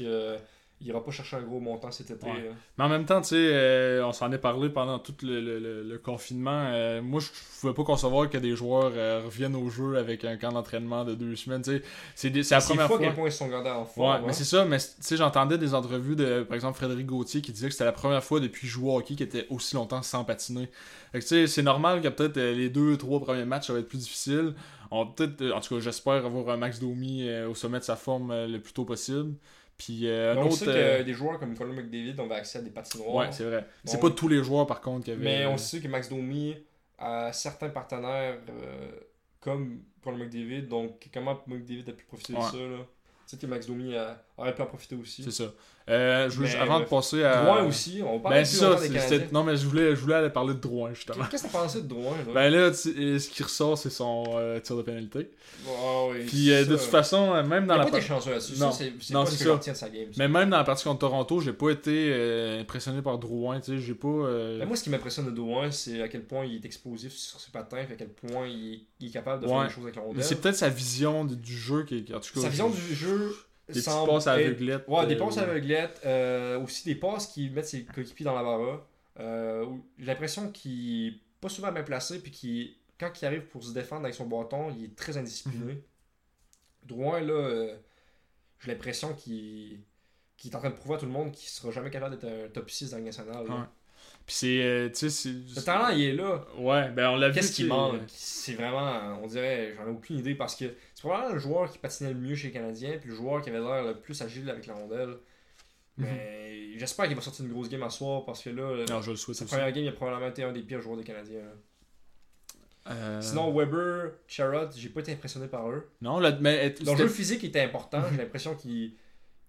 qu'il ira pas chercher un gros montant cet été. Ouais. hein. Mais en même temps, tu sais, euh, on s'en est parlé pendant tout le, le- le- le confinement. Euh, moi, je pouvais pas concevoir que des joueurs euh, reviennent au jeu avec un camp d'entraînement de deux semaines. C'est c'est la C'est première fois. quel point ils sont gardés en Ouais, forme. mais hein. c'est ça, mais tu sais, j'entendais des entrevues de, par exemple, Frédéric Gauthier qui disait que c'était la première fois depuis au hockey qu'il était aussi longtemps sans patiner. C'est normal que peut-être euh, les deux, trois premiers matchs, ça va être plus difficile. On peut-être, euh, en tout cas, j'espère avoir un Max Domi euh, au sommet de sa forme euh, le plus tôt possible. Puis euh, on autre. sait euh, que des joueurs comme Colin McDavid ont accès à des patinoires. Ouais, c'est vrai. C'est pas tous les joueurs, par contre, qui avaient. Mais on sait que Max Domi a certains partenaires euh, comme Paul McDavid. Donc, comment McDavid a pu profiter Ouais. de ça là? Tu sais que Max Domi a- aurait pu en profiter aussi. C'est ça. Euh, je avant de passer à. Drouin aussi, on parle Ben, ça. des Non, mais je voulais, je voulais aller parler de Drouin, justement. Qu'est-ce que t'as pensé de Drouin là? Ben là, ce qui ressort, c'est son euh, tir de pénalité. Oui, Puis euh, de toute façon, même dans la pas par- été chanceux là-dessus. Non. C'est c'est Non, pas c'est ce que de sa game. ça. Mais même dans la partie contre Toronto, j'ai pas été impressionné par Drouin, tu sais, j'ai pas... Ben, moi, ce qui m'impressionne de Drouin, c'est à quel point il est explosif sur ses patins, à quel point il est, il est capable de Ouais. faire des choses avec la mais rondelle. c'est peut-être sa vision du jeu qui, en tout cas... Sa vision du jeu Des semble passes à aveuglette. Ouais, des euh, passes aveuglettes, euh, aussi des passes qui mettent ses coéquipiers dans la barra. Euh, j'ai l'impression qu'il est pas souvent bien placé, puis qu'il, quand il arrive pour se défendre avec son bâton, il est très indiscipliné. Mhm. Drouin, là, euh, j'ai l'impression qu'il, est en train de prouver à tout le monde qu'il sera jamais capable d'être un top 6 dans là. Ouais. Puis c'est... euh, tu sais. Le talent, il est là. Ouais, ben on l'a vu... Qu'est-ce qui manque? euh, C'est vraiment, on dirait, j'en ai aucune idée parce que c'est probablement le joueur qui patinait le mieux chez les Canadiens, puis le joueur qui avait l'air le plus agile avec la rondelle. Mhm. Mais j'espère qu'il va sortir une grosse game à soir parce que là, Non, je le souhaite sa aussi. première game, il a probablement été un des pires joueurs des Canadiens. Euh, Sinon, Weber, Charrot, j'ai pas été impressionné par eux. Non, là, mais... Leur jeu physique était important, j'ai l'impression qu'il.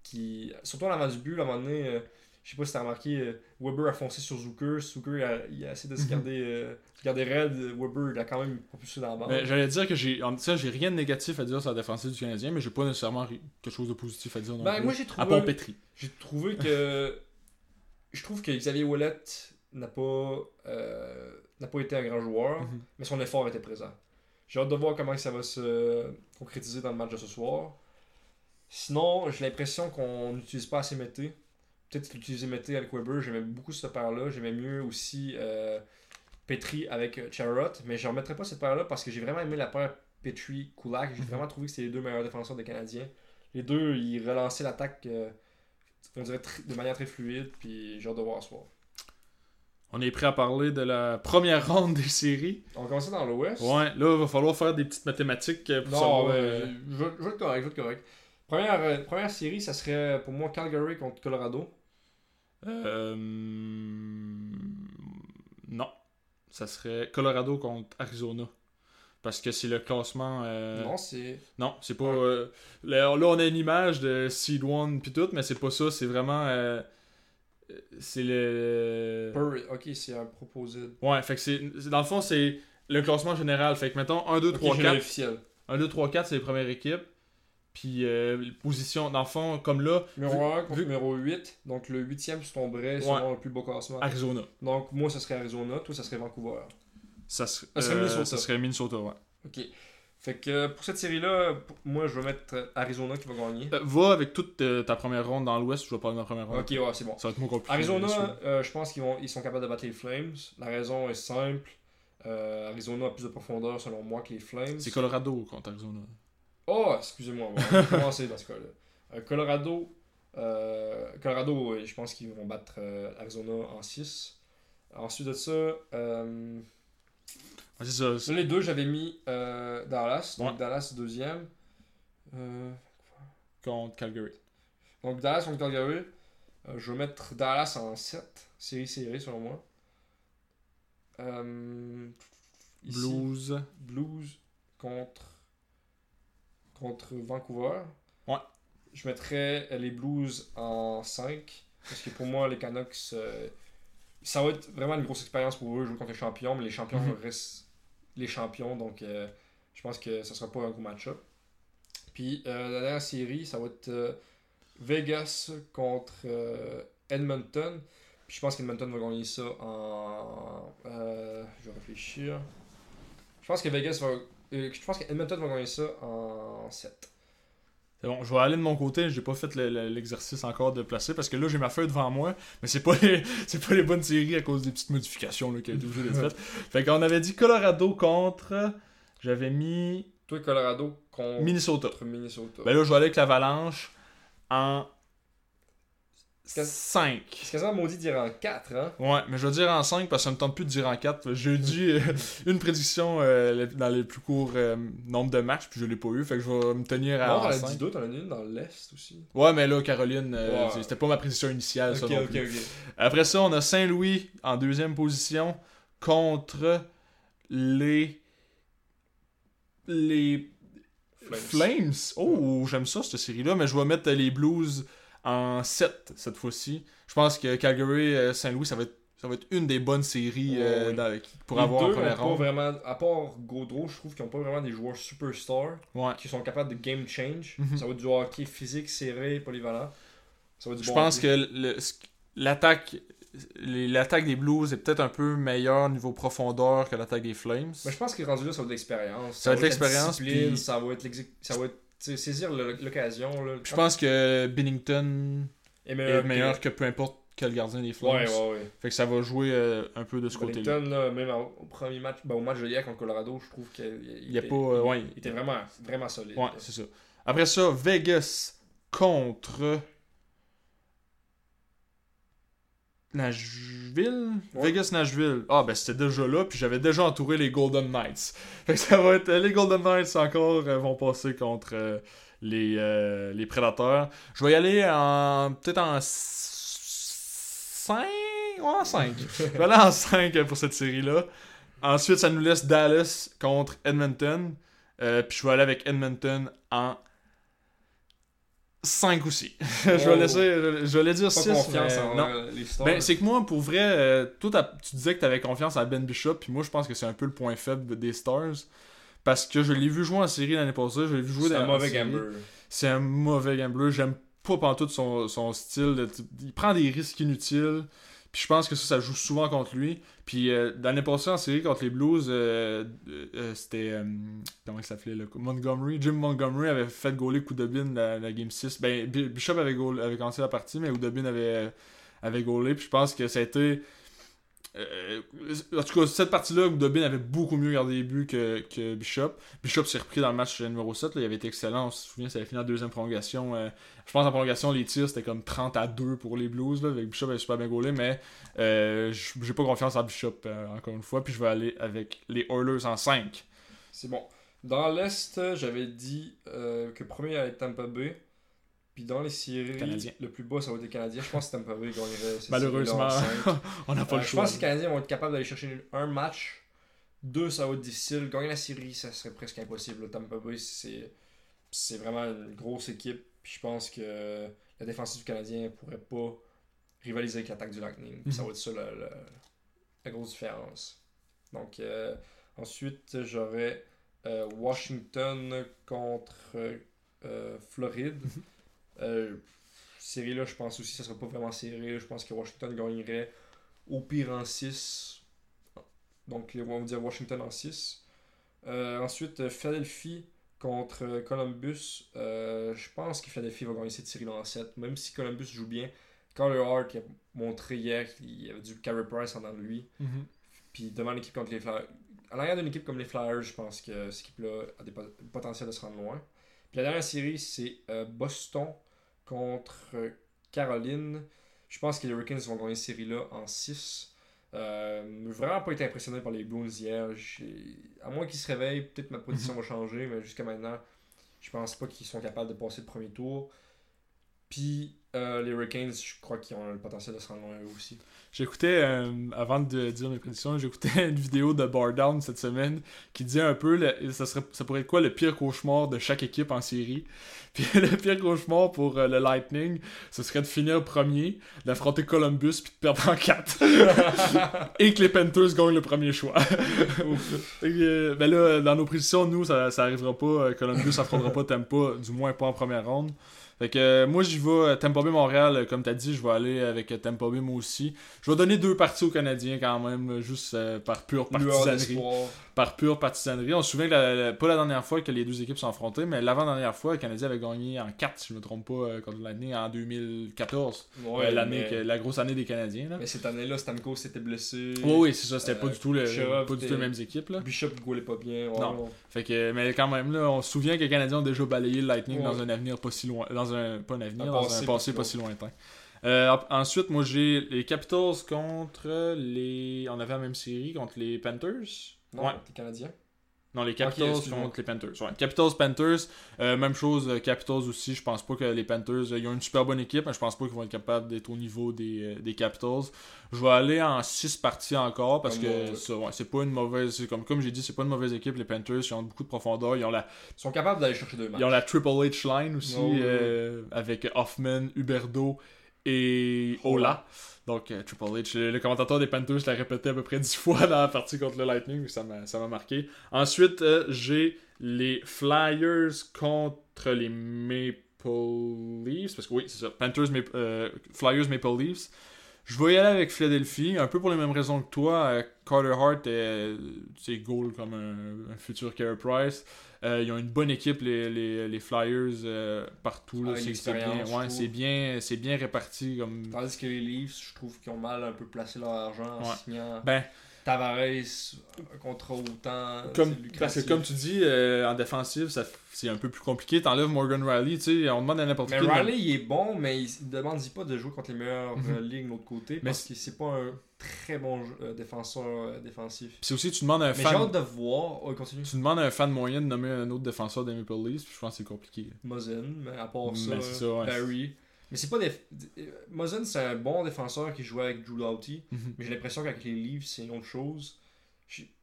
qu'il- Surtout à l'avant du but, à un moment donné, euh, je sais pas si t'as remarqué, euh, Weber a foncé sur Zucker. Zucker a, il a essayé de se Mhm. garder, euh, garder raide. Weber, il a quand même propulsé dans la bande. Ben, J'allais dire que j'ai en- ça, j'ai rien de négatif à dire sur la défensive du Canadien, mais j'ai pas nécessairement quelque chose de positif à dire non Ben, plus. moi, j'ai À trouvé. Petri. J'ai trouvé que. je trouve que Xavier Ouellet n'a pas, euh, n'a pas été un grand joueur, Mhm. mais son effort était présent. J'ai hâte de voir comment ça va se concrétiser dans le match de ce soir. Sinon, j'ai l'impression qu'on n'utilise pas assez Mété. Peut-être l'utiliser Mété avec Weber, j'aimais beaucoup cette paire-là. J'aimais mieux aussi euh, Petri avec euh, Charrot, mais je ne remettrai pas cette paire-là parce que j'ai vraiment aimé la paire Petri-Kulak. J'ai Mhm. vraiment trouvé que c'était les deux meilleurs défenseurs des Canadiens. Les deux, ils relançaient l'attaque, euh, on dirait, de manière très fluide, puis j'ai hâte de voir ce soir. On est prêt à parler de la première ronde des séries. On va commencer dans l'Ouest. Ouais, là, il va falloir faire des petites mathématiques pour Non, savoir. euh, je, je vais être correct, je vais être correct. Première, euh, première série, ça serait pour moi Calgary contre Colorado. Euh, non. Ça serait Colorado contre Arizona. Parce que c'est le classement. euh, Non, c'est. Non, c'est pas. euh, là, là, on a une image de Seed 1 puis tout, mais c'est pas ça. C'est vraiment. euh, c'est le. Per- Ok, c'est un proposé. Ouais, fait que c'est. Dans le fond, c'est le classement général. Fait que mettons 1, 2, 3, Ok, j'ai 4. l'officiel. 1, 2, 3, 4, c'est les premières équipes. Puis, euh, position, dans le fond, comme là, Numéro 1 contre vu- numéro 8. Donc le 8ème se tomberait Ouais. selon le plus beau classement. Arizona. Donc moi, ça serait Arizona. Toi, ça serait Vancouver. Ça, serait- Ça serait euh, Minnesota. Ça serait Minnesota, ouais. Ok. Fait que pour cette série-là, moi, je vais mettre Arizona qui va gagner. Euh, va avec toute ta première ronde dans l'Ouest, je vais parler de ma première ronde. Ok, ouais, c'est bon. Ça va être moins compliqué. Arizona, euh, je pense qu'ils vont, ils sont capables de battre les Flames. La raison est simple. Arizona a plus de profondeur selon moi que les Flames. C'est Colorado contre Arizona. Oh, excusez-moi, on va commencer dans ce cas-là. Euh, Colorado, euh, Colorado, je pense qu'ils vont battre euh, Arizona en 6. Ensuite de ça, euh, ça. c'est- les deux, j'avais mis euh, Dallas. Donc Ouais. Dallas deuxième. Contre Calgary. donc Dallas contre Calgary. Je vais mettre Dallas en 7. Série serrée selon moi. Blues. Blues contre, contre Vancouver. Ouais. Je mettrais les Blues en 5. Parce que pour moi, les Canucks, euh, ça va être vraiment une grosse expérience pour eux jouer contre les champions. Mais les champions Mhm. restent les champions. Donc euh, je pense que ça sera pas un gros match-up. Puis euh, la dernière série, ça va être Vegas contre Edmonton. Puis je pense qu'Edmonton va gagner ça en. je vais réfléchir. Je pense que Vegas va. Je pense qu'Edmonton va gagner ça en 7. C'est bon, je vais aller de mon côté, j'ai pas fait le- le- l'exercice encore de placer parce que là j'ai ma feuille devant moi, mais c'est pas les, c'est pas les bonnes séries à cause des petites modifications là, qui ont été obligées d'être faites. Fait qu'on avait dit Colorado contre. J'avais mis Toi, Colorado contre Minnesota. Minnesota. Ben là je vais aller avec l'Avalanche en C'est quasi- 5. C'est quasiment maudit de dire en 4, hein? Ouais, mais je vais dire en 5 parce que ça me tente plus de dire en 4. J'ai dit euh, une prédiction euh, dans les plus courts euh, nombres de matchs, puis je l'ai pas eu, fait que je vais me tenir à Non, en t'en as dit 5. d'autres, t'en as une dans l'Est aussi. Ouais, mais là, Caroline, euh, Ouais. c'est- c'était pas ma prédiction initiale, ça Ok, non ok, plus. ok. Après ça, on a Saint-Louis en deuxième position contre les. Les. Flames. Flames. Oh, j'aime ça, cette série-là, mais je vais mettre les Blues en 7 cette fois-ci. Je pense que Calgary-Saint-Louis, ça va être. Ça va être une des bonnes séries Ouais, euh, dans- pour Les avoir en première ont pas ronde. vraiment, à part Gaudreau, je trouve qu'ils n'ont pas vraiment des joueurs superstars Ouais. qui sont capables de game change. Mhm. Ça va être du hockey physique, serré, polyvalent. Ça va être du Je bon pense hockey. que l'attaque. des Blues est peut-être un peu meilleure niveau profondeur que l'attaque des Flames. Mais je pense que rendu là, ça va être de l'expérience. Ça va être l'expérience, puis- Ça va être ça va saisir le- l'occasion. Je pense que Bennington est est meilleur, que- que peu importe quel gardien des Flames. Ouais, ouais, ouais. Fait que ça va jouer euh, un peu de ce côté-là. Wellington, là, même au premier match, ben, au match de hier contre Colorado, je trouve qu'il pas, euh, ouais. il était vraiment, vraiment solide. Ouais, c'est ça. Après ça, Vegas contre Nashville? Ouais. Vegas-Nashville. Ah, ben c'était déjà là, puis j'avais déjà entouré les Golden Knights. Fait que ça va être. Les Golden Knights encore euh, vont passer contre euh, les, euh, les Prédateurs. Je vais y aller en. Peut-être en 5. Ouais, en 5. Je vais aller en 5 pour cette série-là. Ensuite, ça nous laisse Dallas contre Edmonton. Euh, puis je vais aller avec Edmonton en 5 aussi. je vais Oh. laisser. Je, je vais dire Pas 6. confiance en non. Ben, c'est que moi, pour vrai, euh, toi, tu disais que t'avais confiance à Ben Bishop, puis moi, je pense que c'est un peu le point faible des Stars. Parce que je l'ai vu jouer en série l'année passée, je l'ai vu jouer c'est dans un mauvais série. gambler. C'est un mauvais gambler. J'aime pas pantoute son, son style. de- il prend des risques inutiles. Puis je pense que ça, ça joue souvent contre lui. Puis euh, l'année passée en série contre les Blues, euh, euh, euh, c'était. euh, comment il s'appelait là Montgomery. Jim Montgomery avait fait gauler Koudobin la, la game 6. Ben, Bi- Bishop avait, goal- avait commencé la partie, mais Koudobin avait, avait gaulé. Puis je pense que ça a été. Euh, en tout cas, cette partie-là, Koudobin avait beaucoup mieux gardé les buts que, que Bishop. Bishop s'est repris dans le match numéro 7. Là, il avait été excellent. On se souvient, ça avait fini en deuxième prolongation. euh, je pense en prolongation, les tirs, c'était comme 30 à 2 pour les Blues. Là, avec Bishop avait super bien gaulé, mais euh, j'ai pas confiance en Bishop, euh, encore une fois. Puis je vais aller avec les Oilers en 5. C'est bon. Dans l'Est, j'avais dit euh, que premier allait être Tampa Bay. Puis dans les séries, le plus bas, ça va être les Canadiens. Je pense que Tampa Bay gagnerait Malheureusement, on n'a pas Euh, le je choix. pense que les Canadiens vont être capables d'aller chercher un match. Deux, ça va être difficile. Gagner la série, ça serait presque impossible. Le Tampa Bay, c'est c'est vraiment une grosse équipe. Puis je pense que la défensive du Canadien pourrait pas rivaliser avec l'attaque du Lightning. Puis ça Mhm. va être ça la, la- la grosse différence. Donc euh, ensuite, j'aurais euh, Washington contre Floride. Mhm. Euh, série là, je pense aussi que ça sera pas vraiment serré. Je pense que Washington gagnerait au pire en 6. Donc on va dire Washington en 6. Euh, ensuite, Philadelphie contre Columbus. Euh, je pense que Philadelphie va gagner cette série-là en 7. Même si Columbus joue bien. Carter Hart qui a montré hier qu'il y avait du Carey Price en dedans de lui. Mhm. Puis devant l'équipe contre les Flyers. À l'arrière d'une équipe comme les Flyers, je pense que cette équipe-là a des pot- le potentiel de se rendre loin. Puis la dernière série, c'est euh, Boston contre euh, Caroline. Je pense que les Hurricanes vont gagner cette série-là en 6. Euh, vraiment pas été impressionné par les Blues hier. À moins qu'ils se réveillent, peut-être ma position va changer, mais jusqu'à maintenant, je pense pas qu'ils sont capables de passer le premier tour. Puis euh, les Hurricanes, je crois qu'ils ont le potentiel de se rendre loin eux aussi. J'écoutais, euh, avant de dire mes prédictions, j'écoutais une vidéo de Bar Down cette semaine qui disait un peu, le- ça, serait, ça pourrait être quoi le pire cauchemar de chaque équipe en série. Puis le pire cauchemar pour euh, le Lightning, ce serait de finir premier, d'affronter Columbus puis de perdre en 4. Et que les Panthers gagnent le premier choix. Euh, ben là, dans nos prédictions, nous, ça, ça arrivera pas. Columbus affrontera pas Tampa, du moins pas en première ronde. Fait que euh, moi j'y vais euh, Tampa Bay Montréal, euh, comme t'as dit, je vais aller avec Tampa Bay moi aussi. Je vais donner deux parties aux Canadiens quand même, juste par pure partisanerie. Par pure partisanerie. On se souvient que la- la- pas la dernière fois que les deux équipes sont affrontées, mais l'avant-dernière fois, le Canadien avait gagné en 4, si je me trompe pas, euh, contre Lightning en 2014. Ouais, Euh, l'année mais- la grosse année des Canadiens. Là. Mais cette année-là, Stamkos s'était blessé. Oui, oui, c'est ça, c'était pas Euh, du tout, le, pas du tout les mêmes équipes. Là. Bishop goulait pas bien. ouais, Non. ouais. Fait que, mais quand même, là, on se souvient que les Canadiens ont déjà balayé le Lightning dans un avenir pas si loin. Dans un. Pas un avenir, Un dans passé un pas passé si pas si lointain. Euh, ensuite, moi j'ai les Capitals contre les. On avait la même série contre les Panthers. Non, Ouais. t'es Canadien. Non, les Capitals contre les Panthers. Ouais. Capitals, Panthers. euh, même chose, euh, Capitals aussi. Je pense pas que les Panthers. euh, ils ont une super bonne équipe, mais je pense pas qu'ils vont être capables d'être au niveau des, euh, des Capitals. Je vais aller en 6 parties encore parce Comme que ouais, c'est pas une mauvaise. Comme, comme j'ai dit, c'est pas une mauvaise équipe. Les Panthers, ils ont beaucoup de profondeur. Ils ont la, Ils sont capables d'aller chercher deux matchs. ils ont la Triple H line aussi Oh, oui, avec Hoffman, Huberdo et Ola. Donc euh, Triple H, le, commentateur des Panthers l'a répété à peu près 10 fois dans la partie contre le Lightning, ça m'a ça m'a marqué. Ensuite, euh, j'ai les Flyers contre les Maple Leafs, parce que oui, c'est ça, Panthers, Map- euh, Flyers, Maple Leafs. Je vais y aller avec Philadelphie, un peu pour les mêmes raisons que toi. Carter Hart, est, c'est goal comme un, un futur Carey Price. Euh, ils ont une bonne équipe, les, les, les Flyers, euh, partout. Avec c'est, bien, ouais, bien, bien réparti. Comme... Tandis que les Leafs, je trouve qu'ils ont mal un peu placé leur argent en Ouais. signant Ben, Tavares, un contrat autant. comme, c'est parce que comme tu dis, euh, en défensive, ça, c'est un peu plus compliqué. T'enlèves Morgan Riley, tu sais, on demande à n'importe Mais qui. de- Riley, il est bon, mais il ne demande pas de jouer contre les meilleures Mhm. euh, ligues de l'autre côté Mais parce que c'est pas un très bon euh, défenseur euh, défensif. C'est aussi, tu demandes à un Mais j'ai fan. hâte de voir. Ouais, continue. Tu demandes à un fan moyen de nommer un autre défenseur des Maple Leafs, puis je pense que c'est compliqué. Mozen, mais à part ça, Mais c'est ça, ouais. Barry. Mais c'est pas des. euh, Mozen, c'est un bon défenseur qui jouait avec Drew Doughty, Mhm. mais j'ai l'impression qu'avec les Leafs, c'est une autre chose.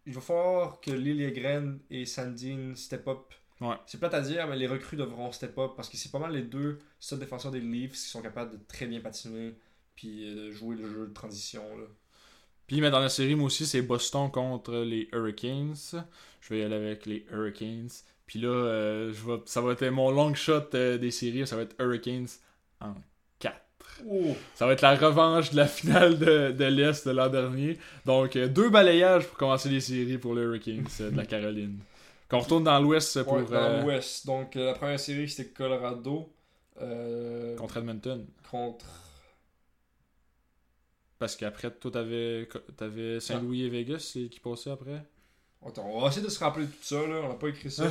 Il va falloir que Lillegren et Sandin step up. Ouais. C'est plate à dire, mais les recrues devront step up parce que c'est pas mal les deux seuls défenseurs des Leafs qui sont capables de très bien patiner puis euh, de jouer le jeu de transition. Là. Puis mais dans la série, moi aussi, c'est Boston contre les Hurricanes. Je vais y aller avec les Hurricanes. Puis là, euh, je vais, ça va être mon long shot euh, des séries. Ça va être Hurricanes en 4. Oh! Ça va être la revanche de la finale de, de l'Est de l'an dernier. Donc, euh, deux balayages pour commencer les séries pour les Hurricanes euh, de la Caroline. Qu'on retourne dans l'Ouest pour Ouais, dans euh, l'Ouest. Donc la première série c'était Colorado euh, contre Edmonton. contre. Parce qu'après, toi, t'avais, t'avais Saint-Louis et Vegas qui passaient après? Attends, on va essayer de se rappeler tout ça, là. on n'a pas écrit ça.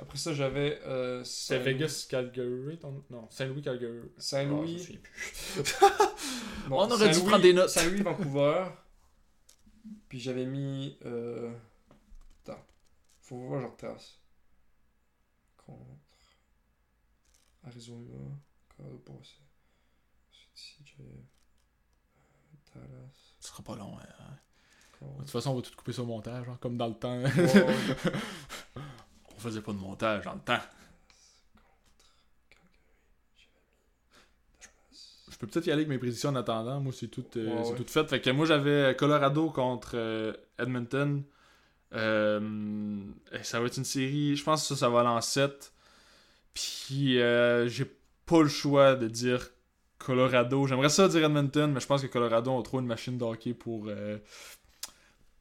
Après ça, j'avais euh, C'était Saint- Vegas, Calgary, ton... non, Saint-Louis, Calgary. Ah, Saint-Louis. Bon, On aurait dû prendre des notes. Saint-Louis, Vancouver. Puis j'avais mis. Euh... Attends. Faut voir, je retrace. Contre. Arizona. Colorado passé. Dallas. Ce sera pas long. hein. De toute façon, on va tout couper sur le montage, hein, comme dans le temps. Ouais. on faisait pas de montage dans le temps. Je peux peut-être y aller avec mes prédictions en attendant. Moi, c'est tout, euh, Ouais, ouais. tout fait. Fait que moi, j'avais Colorado contre euh, Edmonton. Euh, ça va être une série. Je pense que ça, ça va aller en 7. Puis, euh, j'ai pas le choix de dire Colorado. J'aimerais ça dire Edmonton, mais je pense que Colorado a trop une machine de hockey pour, euh,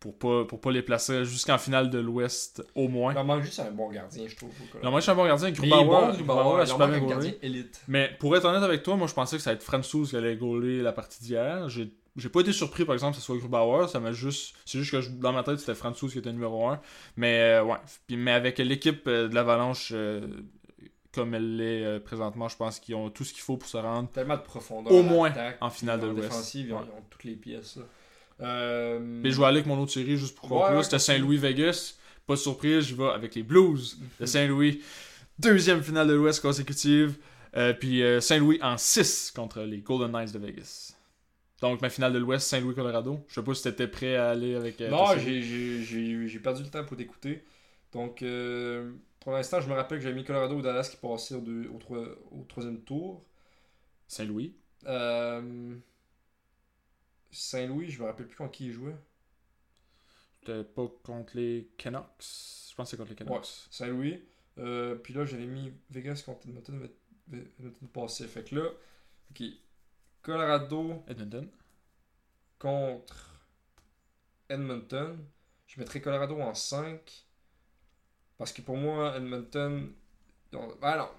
pour, pas, pour pas les placer jusqu'en finale de l'Ouest, au moins. Il manque juste un bon gardien, je trouve. moi, je suis un bon gardien. Il Grubauer, Grubauer, il super manque bien un goalé. gardien élite. Mais pour être honnête avec toi, moi je pensais que ça allait être Franzouz qui allait gauler la partie d'hier. J'ai j'ai pas été surpris par exemple que ce soit Grubauer, ça m'a juste c'est juste que je- dans ma tête c'était Franzouz qui était numéro 1. Mais euh, ouais, Puis- mais avec l'équipe euh, de l'Avalanche euh, comme elle l'est euh, présentement, je pense qu'ils ont tout ce qu'il faut pour se rendre Tellement de profondeur. Au moins en finale de l'Ouest. défensive, ils ont, Ouais. ils ont toutes les pièces. là. Euh, Mais je vais aller avec mon autre série juste pour conclure, ouais, c'était continue. Saint-Louis Vegas. Pas de surprise, je vais avec les Blues de Saint-Louis. Deuxième finale de l'Ouest consécutive. Euh, puis euh, Saint-Louis en 6 contre les Golden Knights de Vegas. Donc ma finale de l'Ouest, Saint-Louis-Colorado. Je sais pas si t'étais prêt à aller avec. euh, Non, j'ai- perdu le temps pour t'écouter. Donc, pour l'instant, je me rappelle que j'avais mis Colorado ou Dallas qui passaient au, deux- au, trois- au troisième tour. Saint-Louis. Saint-Louis, je me rappelle plus contre qui il jouait. C'était pas contre les Canucks. Je pense que c'est contre les Canucks. Saint-Louis. Euh, puis là, j'avais mis Vegas contre Edmonton. Edmonton passé. Fait que là, ok. Colorado Edmonton. contre Edmonton. Je mettrais Colorado en 5. Parce que pour moi, Edmonton. ben non,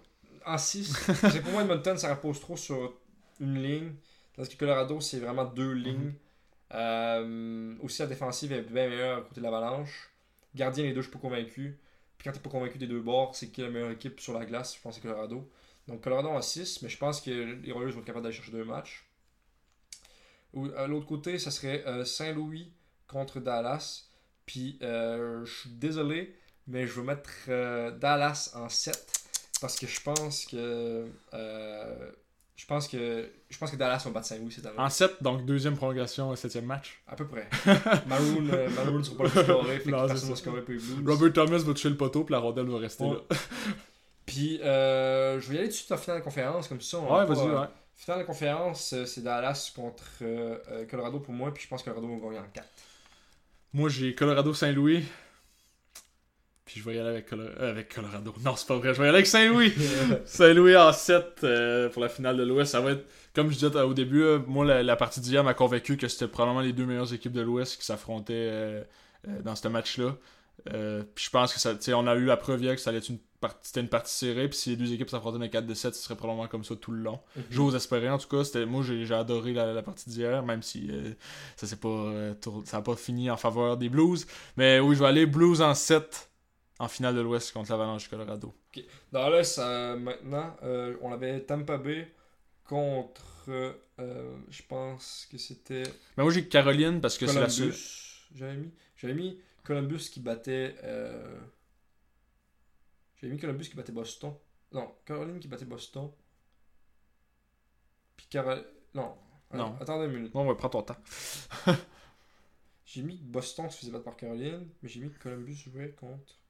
en 6. c'est pour moi, Edmonton, ça repose trop sur une ligne. Tandis que Colorado, c'est vraiment deux lignes. Euh, aussi, la défensive est bien meilleure à côté de l'Avalanche. Gardien, les deux, je suis pas convaincu. Puis quand t'es pas convaincu des deux bords, c'est qui est la meilleure équipe sur la glace? Je pense que c'est Colorado. Donc Colorado en 6, mais je pense que les Royals vont être capables d'aller chercher deux matchs. Ou, à l'autre côté, ça serait euh, Saint-Louis contre Dallas. Puis euh, je suis désolé, mais je vais mettre Dallas en 7 parce que je pense que je pense que je pense que Dallas va battre Saint-Louis cette année. En 7, donc deuxième prolongation, septième match. À peu près. Maroon, euh, Maroon sera pas le fait Non, personne va scorer pour les Blues. Robert Thomas va toucher le poteau, puis la rondelle va rester Ouais. là. Puis euh, je vais y aller tout de suite en finale de conférence, comme ça. on Ouais, vas-y, euh, ouais. Finale de conférence, euh, c'est Dallas contre euh, Colorado pour moi, puis je pense que Colorado va gagner en 4. Moi, j'ai Colorado-Saint-Louis. Puis je vais y aller avec, Colo- euh, avec Colorado. Non, c'est pas vrai. Je vais y aller avec Saint-Louis. Saint-Louis en 7 euh, pour la finale de l'Ouest. Ça va être, comme je disais au début, euh, moi, la, la partie d'hier m'a convaincu que c'était probablement les deux meilleures équipes de l'Ouest qui s'affrontaient euh, dans ce match-là. Puis je pense que ça, tu sais, on a eu la preuve hier que ça allait être une partie, c'était une partie serrée. Puis si les deux équipes s'affrontaient dans les 4 de 7, ce serait probablement comme ça tout le long. J'ose espérer en tout cas. C'était, moi j'ai, adoré la, la partie d'hier, même si euh, ça s'est pas euh, tour- ça a pas fini en faveur des Blues. Mais oui, je vais aller Blues en 7 en finale de l'Ouest contre l'Avalanche du Colorado. Dans l'Est, euh, maintenant, euh, on avait Tampa Bay contre, euh, je pense que c'était Mais moi j'ai Caroline parce que c'est la seule. J'avais mis, j'avais mis Columbus qui battait. J'avais mis Columbus qui battait Boston. Non, Caroline qui battait Boston. Puis Carol. Non. Non. Attendez une minute. Bon, ouais, prends ton temps. J'ai mis Boston se faisait battre par Caroline, mais j'ai mis Columbus jouait contre.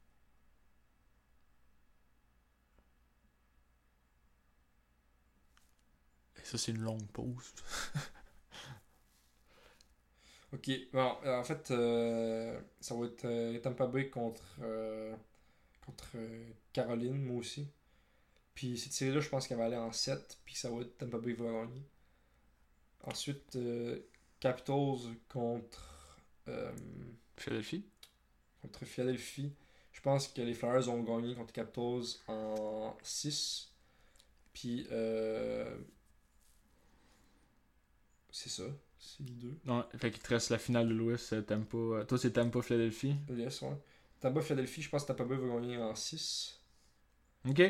Ça, c'est une longue pause. Ok, bon, euh, en fait, euh, ça va être euh, Tampa Bay contre, euh, contre Caroline, moi aussi. Puis cette série-là, je pense qu'elle va aller en 7, puis ça va être Tampa Bay qui va gagner. Ensuite, Capitals contre, Philadelphie. contre Philadelphie. Je pense que les Flyers ont gagné contre Capitals en 6. Puis, euh, c'est ça, c'est les deux. Non, fait qu'il te reste la finale de l'Ouest, Tampa. euh, Toi, c'est Tampa Philadelphie. Yes, ouais. Tampa Philadelphie, je pense que Tampa Bay va gagner en 6. Ok.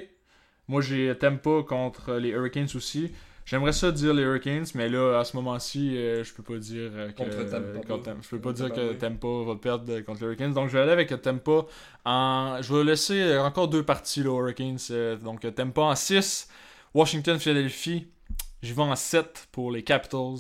Moi, j'ai Tampa contre les Hurricanes aussi. J'aimerais ça dire les Hurricanes, mais là, à ce moment-ci, euh, je peux pas dire euh, que. Contre Tampa contre je peux pas Contre dire Tampa que Bay. Tampa va perdre contre les Hurricanes. Donc, je vais aller avec Tampa en. Je vais laisser encore deux parties, les Hurricanes. Donc, Tampa en 6. Washington-Philadelphie, je vais en 7 pour les Capitals.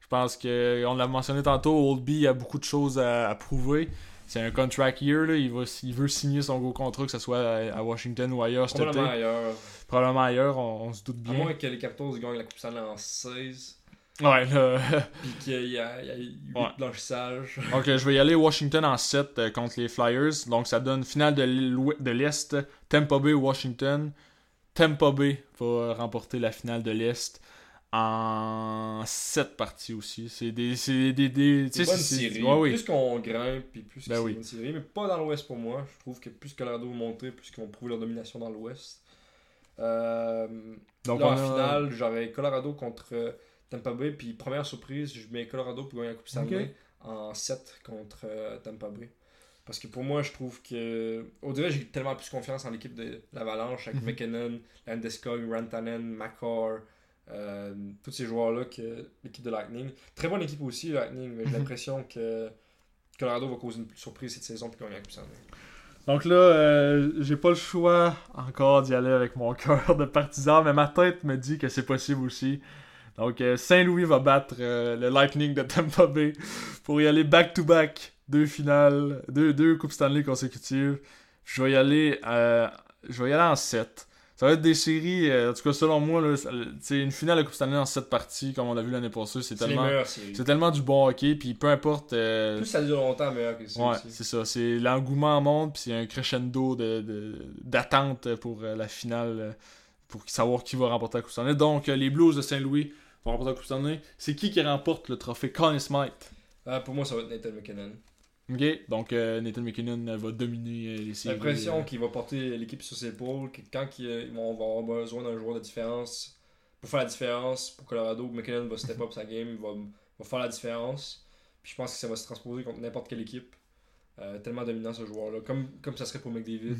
Je pense que, on l'a mentionné tantôt, Oldby a beaucoup de choses à, à prouver. C'est un contract year, là. Il, va, il veut signer son gros contrat, que ce soit à, à Washington ou ailleurs cet été. Probablement ailleurs. Probablement ailleurs, on, on se doute À bien. moins que les Capitals gagnent la Coupe Stanley en 16. Ouais, là. Puis qu'il y a, il y a 8 Ouais. blanchissages. Donc, je vais y aller Washington en 7 euh, contre les Flyers. Donc, ça donne finale de l'Est. Tampa Bay, Washington. Tampa Bay va remporter la finale de l'Est en 7 parties aussi. C'est des. C'est des. des C'est tu une série. ouais, oui. Plus qu'on grimpe, puis plus que Ben c'est une série. Mais pas dans l'Ouest pour moi. Je trouve que plus Colorado va monter, plus qu'ils vont prouver leur domination dans l'Ouest. Euh, Donc, là, en a- finale, j'aurais Colorado contre euh, Tampa Bay. Puis première surprise, je mets Colorado pour gagner la Coupe Stanley en 7 contre euh, Tampa Bay. Parce que pour moi, je trouve que. Au dirait j'ai tellement plus confiance en l'équipe de l'Avalanche avec Mhm. McKinnon, Landeskog, Rantanen, Makar, euh, tous ces joueurs-là que l'équipe de Lightning. Très bonne équipe aussi, Lightning, mais j'ai Mhm. l'impression que Colorado va causer une surprise cette saison puis gagner la Coupe Stanley. Donc là, euh, j'ai pas le choix encore d'y aller avec mon cœur de partisan, mais ma tête me dit que c'est possible aussi. Donc euh, Saint-Louis va battre euh, le Lightning de Tampa Bay pour y aller back-to-back, deux finales, deux, deux Coupes Stanley consécutives. Je vais y aller, euh, je vais y aller en 7. Ça va être des séries, euh, en tout cas selon moi, là, une finale de Coupe Stanley en 7 parties, comme on l'a vu l'année passée, c'est tellement, c'est tellement du bon hockey, puis peu importe... euh, Plus ça dure longtemps, meilleur que ça Ouais, c'est ça. C'est l'engouement monte, puis c'est un crescendo de, de- d'attente pour euh, la finale, euh, pour savoir qui va remporter la Coupe Stanley. Donc, les Blues de Saint-Louis vont remporter la Coupe Stanley. C'est qui qui remporte le trophée Conn Smythe? Ah, pour moi, ça va être Nathan McKinnon. Ok, donc euh, Nathan McKinnon euh, va dominer euh, les J'ai séries. l'impression qu'il va porter l'équipe sur ses épaules, que quand il- ils vont on va avoir besoin d'un joueur de différence pour faire la différence pour Colorado, McKinnon va step up sa game, il va, va faire la différence. Puis je pense que ça va se transposer contre n'importe quelle équipe. Euh, tellement dominant ce joueur-là, comme, comme ça serait pour McDavid.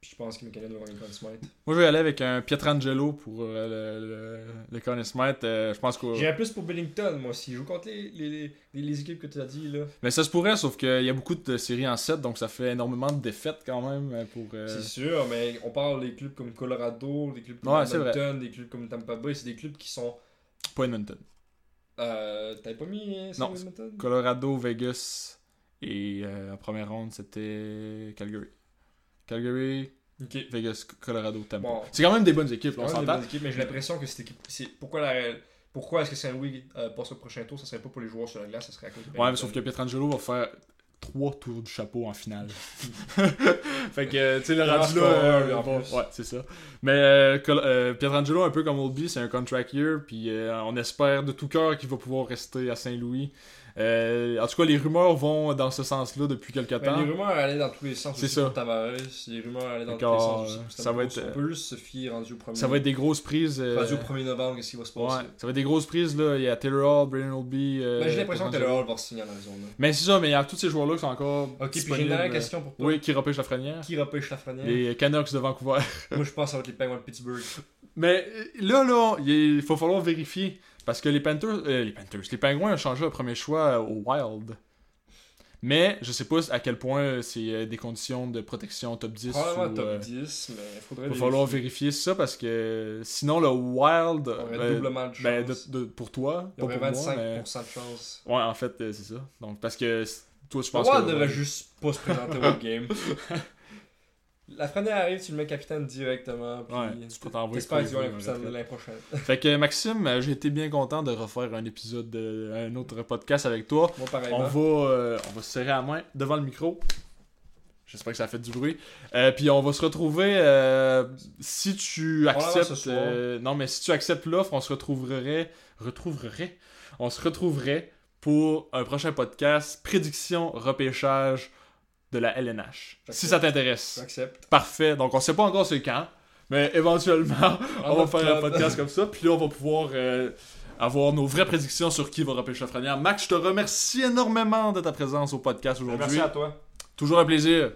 Puis je pense que McKinnon va gagner Conn Smythe. Moi, je vais aller avec un Pietrangelo pour euh, le, le, le Conn Smythe. Euh, je pense que. Plus pour Billington, moi aussi. Je joue contre les, les, les, les équipes que tu as dit là. Mais ça se pourrait, sauf qu'il y a beaucoup de séries en 7, donc ça fait énormément de défaites quand même euh, pour. euh, C'est sûr, mais on parle des clubs comme Colorado, des clubs comme Ouais. Edmonton, des clubs comme Tampa Bay. C'est des clubs qui sont. Pas Edmonton. Euh, T'avais pas mis euh, Non, Edmonton? Colorado, Vegas et en première ronde c'était Calgary. Calgary. Vegas, Colorado, Tampa. Bon. C'est quand même des bonnes équipes, là, on s'entend. bonnes équipes, mais j'ai l'impression que cette équipe. c'est- Pourquoi, la... Pourquoi est-ce que Saint-Louis euh, passe au prochain tour Ça serait pas pour les joueurs sur la glace, ça serait à cause de Ouais, mais sauf que Pietrangelo va faire trois tours du chapeau en finale. fait que, tu sais, le rendu là. euh, bon, ouais, c'est ça. Mais euh, Col- euh, Pietrangelo, un peu comme Oldby, c'est un contract year, puis euh, on espère de tout cœur qu'il va pouvoir rester à Saint-Louis. Euh, en tout cas, les rumeurs vont dans ce sens-là depuis quelques Mais temps. les rumeurs allaient dans tous les sens. C'est ça. pour Tavares, les rumeurs allaient dans tous les sens. aussi ça va être, On peut juste se fier rendu au premier. Ça va être des grosses prises. euh, Rendu au 1er novembre, qu'est-ce qui va se passer? Ouais, ça va être des grosses prises là. Il y a Taylor Hall, Brandon Oldby. euh, Ben, J'ai l'impression que. Taylor va signer en Arizona. Mais c'est ça, mais il y a tous ces joueurs-là qui sont encore. Ok, puis j'ai une dernière question pour toi. Oui, qui repêche la frenière. Qui repêche la frenière? Les Canucks de Vancouver. Moi, je pense que ça va être les Penguins de Pittsburgh. Mais euh, là, là, il faut falloir vérifier. Parce que les Panthers, euh, les Panthers, les Pingouins ont changé le premier choix euh, au Wild. Mais je sais pas à quel point c'est euh, des conditions de protection top 10 Probablement ou, top euh, 10, mais il faudrait va falloir vérifier ça parce que sinon le Wild aurait euh, doublement de chance. ben, de- de- pour toi, Il y pas aurait pour moi, 25% mais... de chance. Ouais, en fait, c'est ça. Donc parce que toi tu Le penses Wild que devrait juste pas se présenter au game. La frenière arrive, tu le mets capitaine directement. Puis Ouais, tu peux t'envoyer Stanley l'année prochaine. Fait que Maxime, euh, j'ai été bien content de refaire un épisode, de, un autre podcast avec toi. Moi, On pareillement. va, euh, on va se serrer la main devant le micro. J'espère que ça a fait du bruit. Euh, puis on va se retrouver euh, si tu acceptes. euh, non, mais si tu acceptes l'offre, on se retrouverait. Retrouverait. On se retrouverait pour un prochain podcast prédiction repêchage de la LNH. Si ça t'intéresse. J'accepte. Parfait. Donc on sait pas encore c'est quand, mais éventuellement on va faire un podcast comme ça. Puis là on va pouvoir euh, avoir nos vraies prédictions sur qui va repêcher la frenière. Max, je te remercie énormément de ta présence au podcast aujourd'hui. Merci à toi. Toujours un plaisir.